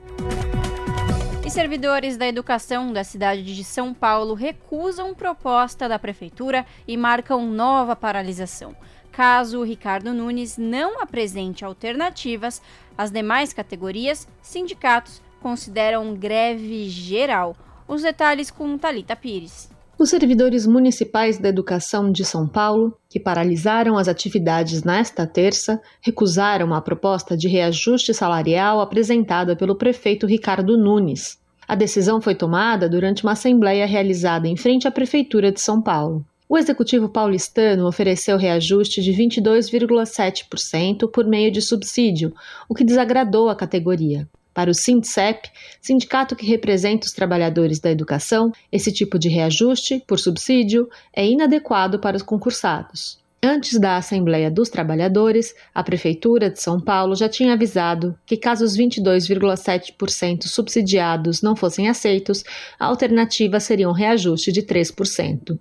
S3: E servidores da educação da cidade de São Paulo recusam proposta da prefeitura e marcam nova paralisação. Caso Ricardo Nunes não apresente alternativas, as demais categorias, sindicatos, consideram greve geral. Os detalhes com Talita Pires.
S6: Os servidores municipais da educação de São Paulo, que paralisaram as atividades nesta terça, recusaram a proposta de reajuste salarial apresentada pelo prefeito Ricardo Nunes. A decisão foi tomada durante uma assembleia realizada em frente à Prefeitura de São Paulo. O executivo paulistano ofereceu reajuste de 22,7% por meio de subsídio, o que desagradou a categoria. Para o Sindcep, sindicato que representa os trabalhadores da educação, esse tipo de reajuste, por subsídio, é inadequado para os concursados. Antes da Assembleia dos Trabalhadores, a Prefeitura de São Paulo já tinha avisado que, caso os 22,7% subsidiados não fossem aceitos, a alternativa seria um reajuste de 3%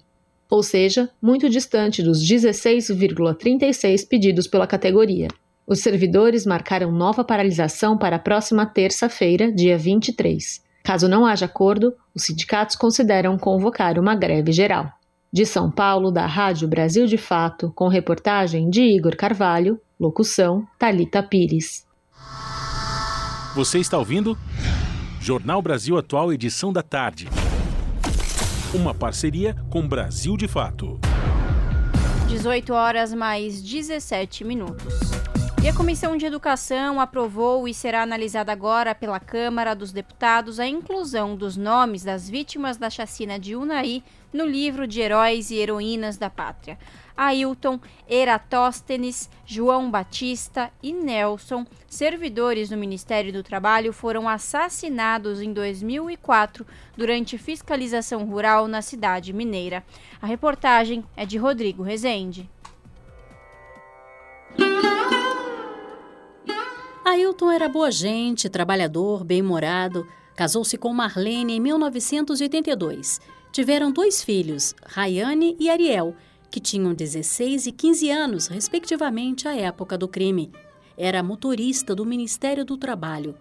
S6: ou seja, muito distante dos 16,36 pedidos pela categoria. Os servidores marcaram nova paralisação para a próxima terça-feira, dia 23. Caso não haja acordo, os sindicatos consideram convocar uma greve geral. De São Paulo, da Rádio Brasil de Fato, com reportagem de Igor Carvalho, locução Talita Pires.
S2: Você está ouvindo? Jornal Brasil Atual, edição da tarde uma parceria com Brasil de Fato.
S3: 18 horas mais 17 minutos. E a Comissão de Educação aprovou e será analisada agora pela Câmara dos Deputados a inclusão dos nomes das vítimas da chacina de Unai no livro de Heróis e Heroínas da Pátria. Ailton, Eratóstenes, João Batista e Nelson, servidores do Ministério do Trabalho, foram assassinados em 2004 durante fiscalização rural na cidade mineira. A reportagem é de Rodrigo Rezende.
S25: Ailton era boa gente, trabalhador, bem-humorado. Casou-se com Marlene em 1982. Tiveram dois filhos, Rayane e Ariel, que tinham 16 e 15 anos, respectivamente, à época do crime. Era motorista do Ministério do Trabalho.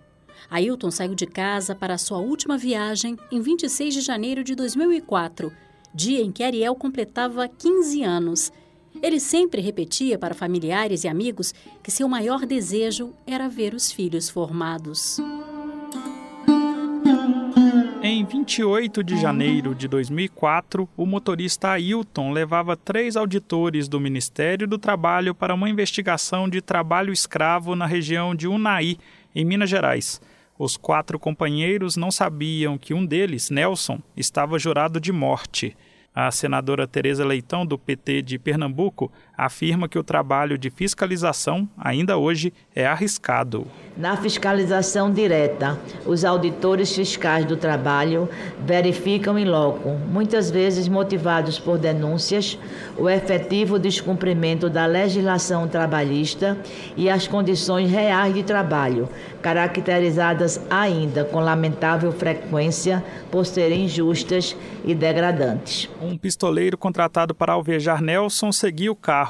S25: Ailton saiu de casa para sua última viagem em 26 de janeiro de 2004, dia em que Ariel completava 15 anos. Ele sempre repetia para familiares e amigos que seu maior desejo era ver os filhos formados.
S26: Em 28 de janeiro de 2004, o motorista Ailton levava três auditores do Ministério do Trabalho para uma investigação de trabalho escravo na região de Unai, em Minas Gerais. Os quatro companheiros não sabiam que um deles, Nelson, estava jurado de morte. A senadora Tereza Leitão, do PT de Pernambuco, afirma que o trabalho de fiscalização ainda hoje é arriscado.
S27: Na fiscalização direta, os auditores fiscais do trabalho verificam em loco, muitas vezes motivados por denúncias, o efetivo descumprimento da legislação trabalhista e as condições reais de trabalho, caracterizadas ainda com lamentável frequência por serem injustas e degradantes.
S26: Um pistoleiro contratado para alvejar Nelson seguia o carro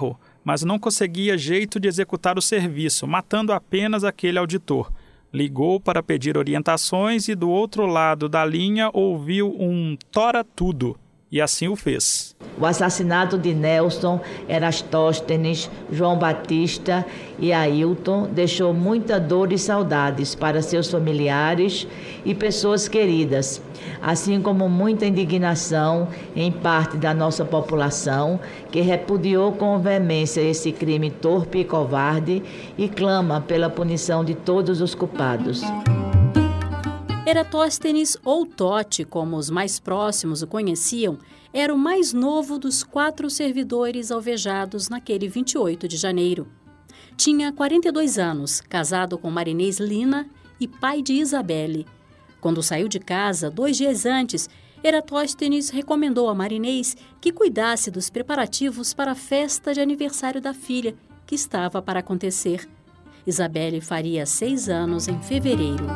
S26: mas não conseguia jeito de executar o serviço, matando apenas aquele auditor. Ligou para pedir orientações e do outro lado da linha ouviu um tora tudo e assim o fez.
S27: O assassinato de Nelson, Erastóstenes, João Batista e Ailton deixou muita dor e saudades para seus familiares e pessoas queridas, assim como muita indignação em parte da nossa população que repudiou com veemência esse crime torpe e covarde e clama pela punição de todos os culpados.
S25: Eratóstenes, ou Tote, como os mais próximos o conheciam, era o mais novo dos quatro servidores alvejados naquele 28 de janeiro. Tinha 42 anos, casado com Marinês Lina e pai de Isabelle. Quando saiu de casa, dois dias antes, Eratóstenes recomendou a Marinês que cuidasse dos preparativos para a festa de aniversário da filha, que estava para acontecer. Isabelle faria seis anos em fevereiro.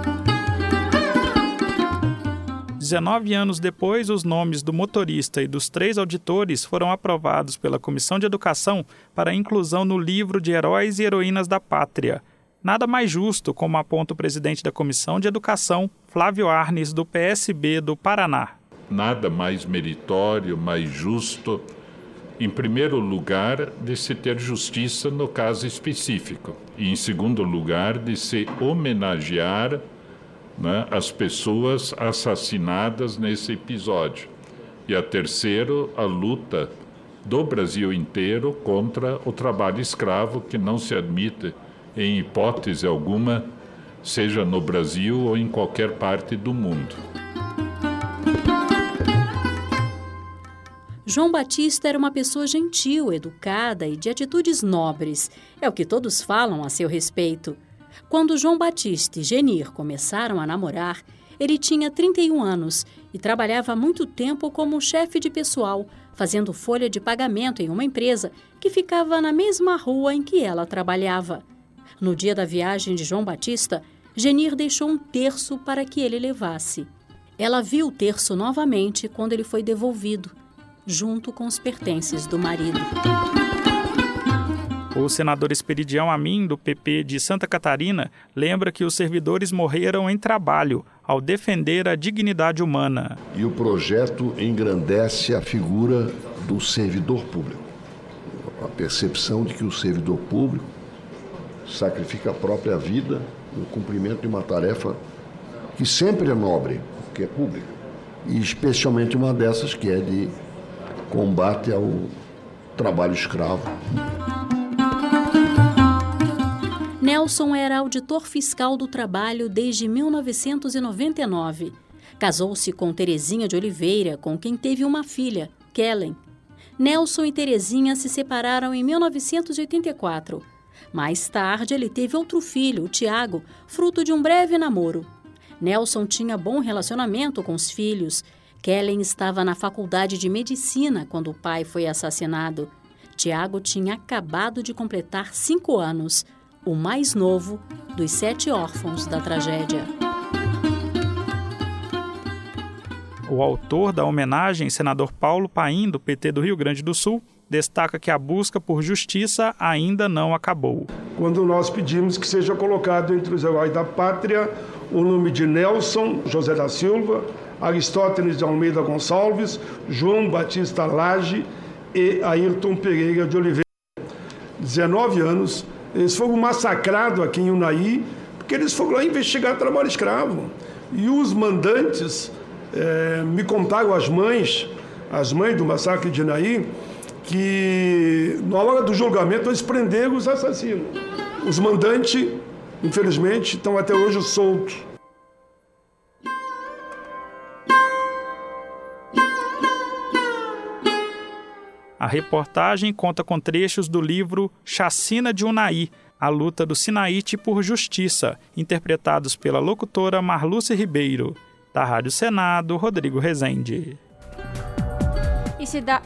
S26: 19 anos depois, os nomes do motorista e dos três auditores foram aprovados pela Comissão de Educação para inclusão no livro de Heróis e Heroínas da Pátria. Nada mais justo, como aponta o presidente da Comissão de Educação, Flávio Arnes, do PSB do Paraná.
S28: Nada mais meritório, mais justo, em primeiro lugar, de se ter justiça no caso específico, e em segundo lugar, de se homenagear né, as pessoas assassinadas nesse episódio. E a terceiro, a luta do Brasil inteiro contra o trabalho escravo, que não se admite em hipótese alguma, seja no Brasil ou em qualquer parte do mundo.
S25: João Batista era uma pessoa gentil, educada e de atitudes nobres. É o que todos falam a seu respeito. Quando João Batista e Genir começaram a namorar, ele tinha 31 anos e trabalhava há muito tempo como chefe de pessoal, fazendo folha de pagamento em uma empresa que ficava na mesma rua em que ela trabalhava. No dia da viagem de João Batista, Genir deixou um terço para que ele levasse. Ela viu o terço novamente quando ele foi devolvido, junto com os pertences do marido.
S26: O senador Esperidião Amin, do PP de Santa Catarina, lembra que os servidores morreram em trabalho ao defender a dignidade humana.
S29: E o projeto engrandece a figura do servidor público. A percepção de que o servidor público sacrifica a própria vida no cumprimento de uma tarefa que sempre é nobre, que é pública. E especialmente uma dessas que é de combate ao trabalho escravo.
S25: Nelson era auditor fiscal do trabalho desde 1999. Casou-se com Terezinha de Oliveira, com quem teve uma filha, Kellen. Nelson e Terezinha se separaram em 1984. Mais tarde, ele teve outro filho, Tiago, fruto de um breve namoro. Nelson tinha bom relacionamento com os filhos. Kellen estava na faculdade de medicina quando o pai foi assassinado. Tiago tinha acabado de completar cinco anos o mais novo dos sete órfãos da tragédia.
S26: O autor da homenagem, senador Paulo Paim, do PT do Rio Grande do Sul, destaca que a busca por justiça ainda não acabou.
S30: Quando nós pedimos que seja colocado entre os heróis da pátria o nome de Nelson José da Silva, Aristóteles de Almeida Gonçalves, João Batista Lage e Ayrton Pereira de Oliveira. 19 anos eles foram massacrados aqui em Unai, porque eles foram lá investigar trabalho escravo. E os mandantes é, me contaram as mães, as mães do massacre de Unai, que na hora do julgamento eles prenderam os assassinos. Os mandantes, infelizmente, estão até hoje soltos.
S26: A reportagem conta com trechos do livro Chacina de Unai, a luta do Sinaíte por justiça, interpretados pela locutora Marluce Ribeiro. Da Rádio Senado, Rodrigo Rezende.
S3: E, cida...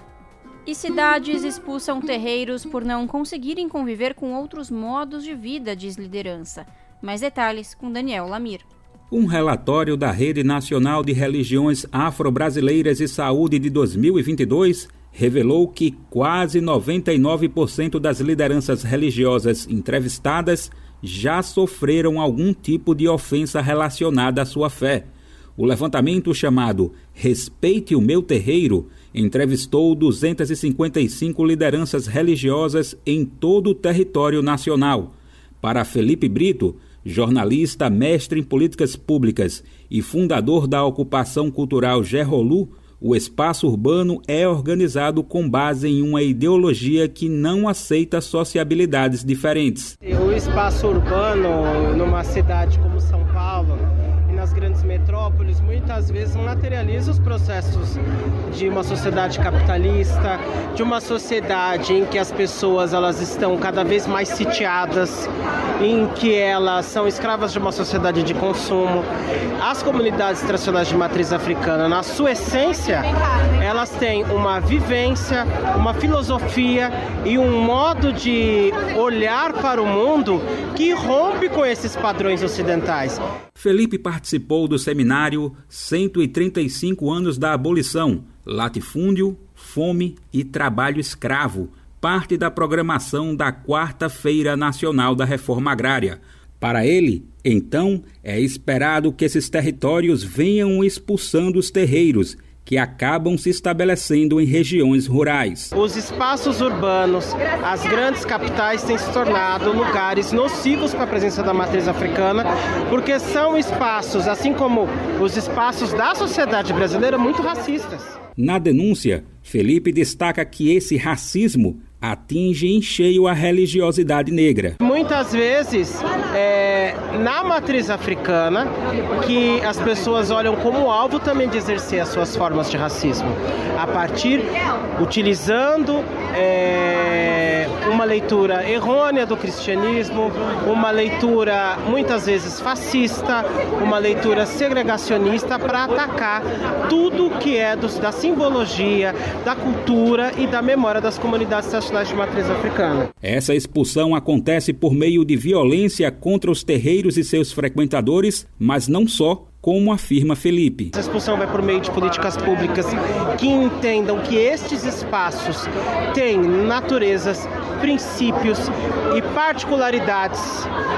S3: e cidades expulsam terreiros por não conseguirem conviver com outros modos de vida, diz liderança. Mais detalhes com Daniel Lamir.
S31: Um relatório da Rede Nacional de Religiões Afro-Brasileiras e Saúde de 2022 revelou que quase 99% das lideranças religiosas entrevistadas já sofreram algum tipo de ofensa relacionada à sua fé. O levantamento chamado Respeite o Meu Terreiro entrevistou 255 lideranças religiosas em todo o território nacional. Para Felipe Brito, jornalista, mestre em políticas públicas e fundador da ocupação cultural Gerrolu, o espaço urbano é organizado com base em uma ideologia que não aceita sociabilidades diferentes.
S32: O espaço urbano numa cidade como São Paulo metrópoles muitas vezes materializa os processos de uma sociedade capitalista, de uma sociedade em que as pessoas elas estão cada vez mais sitiadas, em que elas são escravas de uma sociedade de consumo. As comunidades tradicionais de matriz africana, na sua essência, elas têm uma vivência, uma filosofia e um modo de olhar para o mundo que rompe com esses padrões ocidentais.
S31: Felipe participou do seminário 135 anos da abolição, latifúndio, fome e trabalho escravo, parte da programação da Quarta-feira Nacional da Reforma Agrária. Para ele, então, é esperado que esses territórios venham expulsando os terreiros que acabam se estabelecendo em regiões rurais.
S32: Os espaços urbanos, as grandes capitais têm se tornado lugares nocivos para a presença da matriz africana, porque são espaços, assim como os espaços da sociedade brasileira, muito racistas.
S31: Na denúncia, Felipe destaca que esse racismo atinge em cheio a religiosidade negra.
S32: Muitas vezes, é, na matriz africana, que as pessoas olham como alvo também de exercer as suas formas de racismo, a partir, utilizando é, uma leitura errônea do cristianismo, uma leitura muitas vezes fascista, uma leitura segregacionista para atacar tudo que é da simbologia, da cultura e da memória das comunidades de matriz africana.
S31: Essa expulsão acontece por meio de violência contra os terreiros e seus frequentadores, mas não só, como afirma Felipe.
S32: Essa expulsão vai por meio de políticas públicas que entendam que estes espaços têm naturezas, princípios e particularidades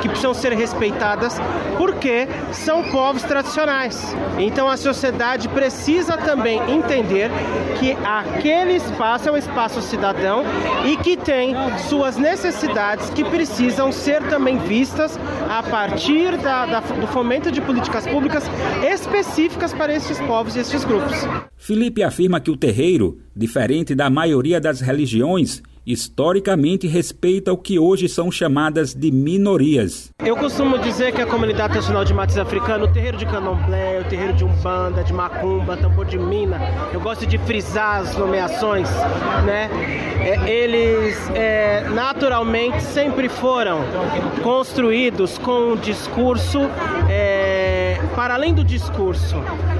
S32: que precisam ser respeitadas porque são povos tradicionais. Então a sociedade precisa também entender que aquele espaço é um espaço cidadão e que tem suas necessidades que precisam ser também vistas a partir da, da, do fomento de políticas públicas específicas para estes povos e estes grupos.
S31: Felipe afirma que o terreiro, diferente da maioria das religiões, historicamente respeita o que hoje são chamadas de minorias.
S32: Eu costumo dizer que a comunidade tradicional de matriz africana, o terreiro de candomblé, o terreiro de umbanda, de macumba, tambor de mina, eu gosto de frisar as nomeações, né? É, eles é, naturalmente sempre foram construídos com um discurso é, para além do discurso.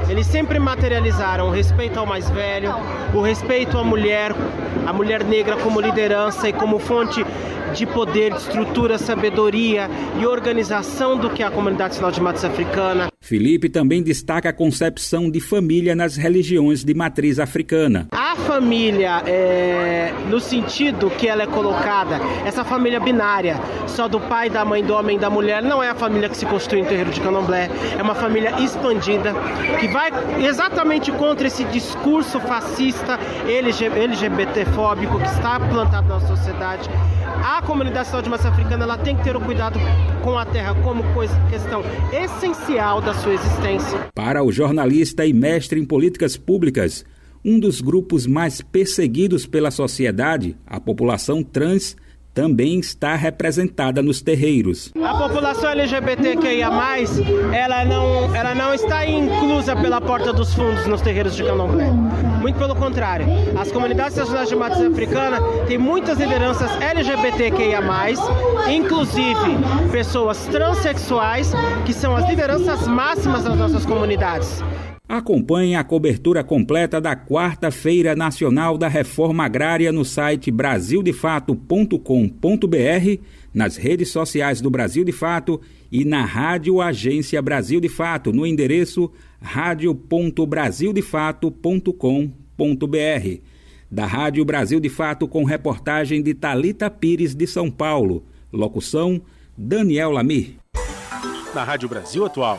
S32: Eles sempre materializaram o respeito ao mais velho, o respeito à mulher, a mulher negra como liderança e como fonte de poder, de estrutura, sabedoria e organização do que é a comunidade sinal de matriz africana.
S31: Felipe também destaca a concepção de família nas religiões de matriz africana.
S32: A família, é, no sentido que ela é colocada, essa família binária, só do pai, da mãe, do homem e da mulher, não é a família que se constitui em terreiro de candomblé, é uma família expandida, que vai exatamente contra esse discurso fascista, LGBTfóbico que está plantado na sociedade. A comunidade de matriz africana ela tem que ter o cuidado com a terra como coisa, questão essencial da sua existência.
S31: Para o jornalista e mestre em políticas públicas, um dos grupos mais perseguidos pela sociedade, a população trans, também está representada nos terreiros.
S32: A população LGBTQIA+, ela não, ela não está inclusa pela porta dos fundos nos terreiros de candomblé. Muito pelo contrário. As comunidades tradicionais de matriz africana têm muitas lideranças LGBTQIA+, inclusive pessoas transexuais, que são as lideranças máximas das nossas comunidades.
S31: Acompanhe a cobertura completa da Quarta-feira Nacional da Reforma Agrária no site brasildefato.com.br, nas redes sociais do Brasil de Fato e na Rádio Agência Brasil de Fato no endereço radio.brasildefato.com.br. Da Rádio Brasil de Fato com reportagem de Talita Pires de São Paulo. Locução Daniel Lamir.
S2: Na Rádio Brasil Atual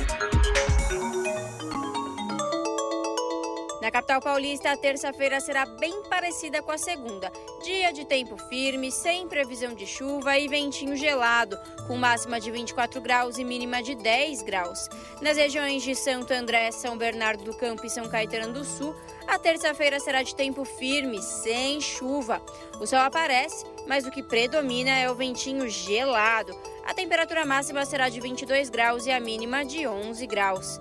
S3: Na capital paulista, a terça-feira será bem parecida com a segunda. Dia de tempo firme, sem previsão de chuva e ventinho gelado, com máxima de 24 graus e mínima de 10 graus. Nas regiões de Santo André, São Bernardo do Campo e São Caetano do Sul, a terça-feira será de tempo firme, sem chuva. O sol aparece, mas o que predomina é o ventinho gelado. A temperatura máxima será de 22 graus e a mínima de 11 graus.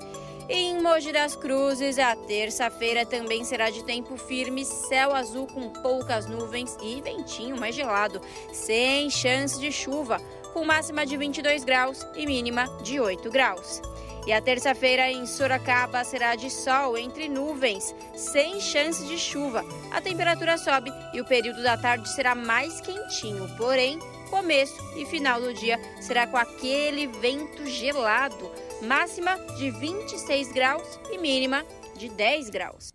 S3: Em Mogi das Cruzes, a terça-feira também será de tempo firme, céu azul com poucas nuvens e ventinho mais gelado, sem chance de chuva, com máxima de 22 graus e mínima de 8 graus. E a terça-feira em Sorocaba será de sol entre nuvens, sem chance de chuva. A temperatura sobe e o período da tarde será mais quentinho, porém começo e final do dia será com aquele vento gelado, máxima de 26 graus e mínima de 10 graus.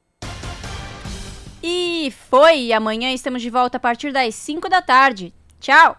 S3: E foi! Amanhã estamos de volta a partir das 5 da tarde. Tchau!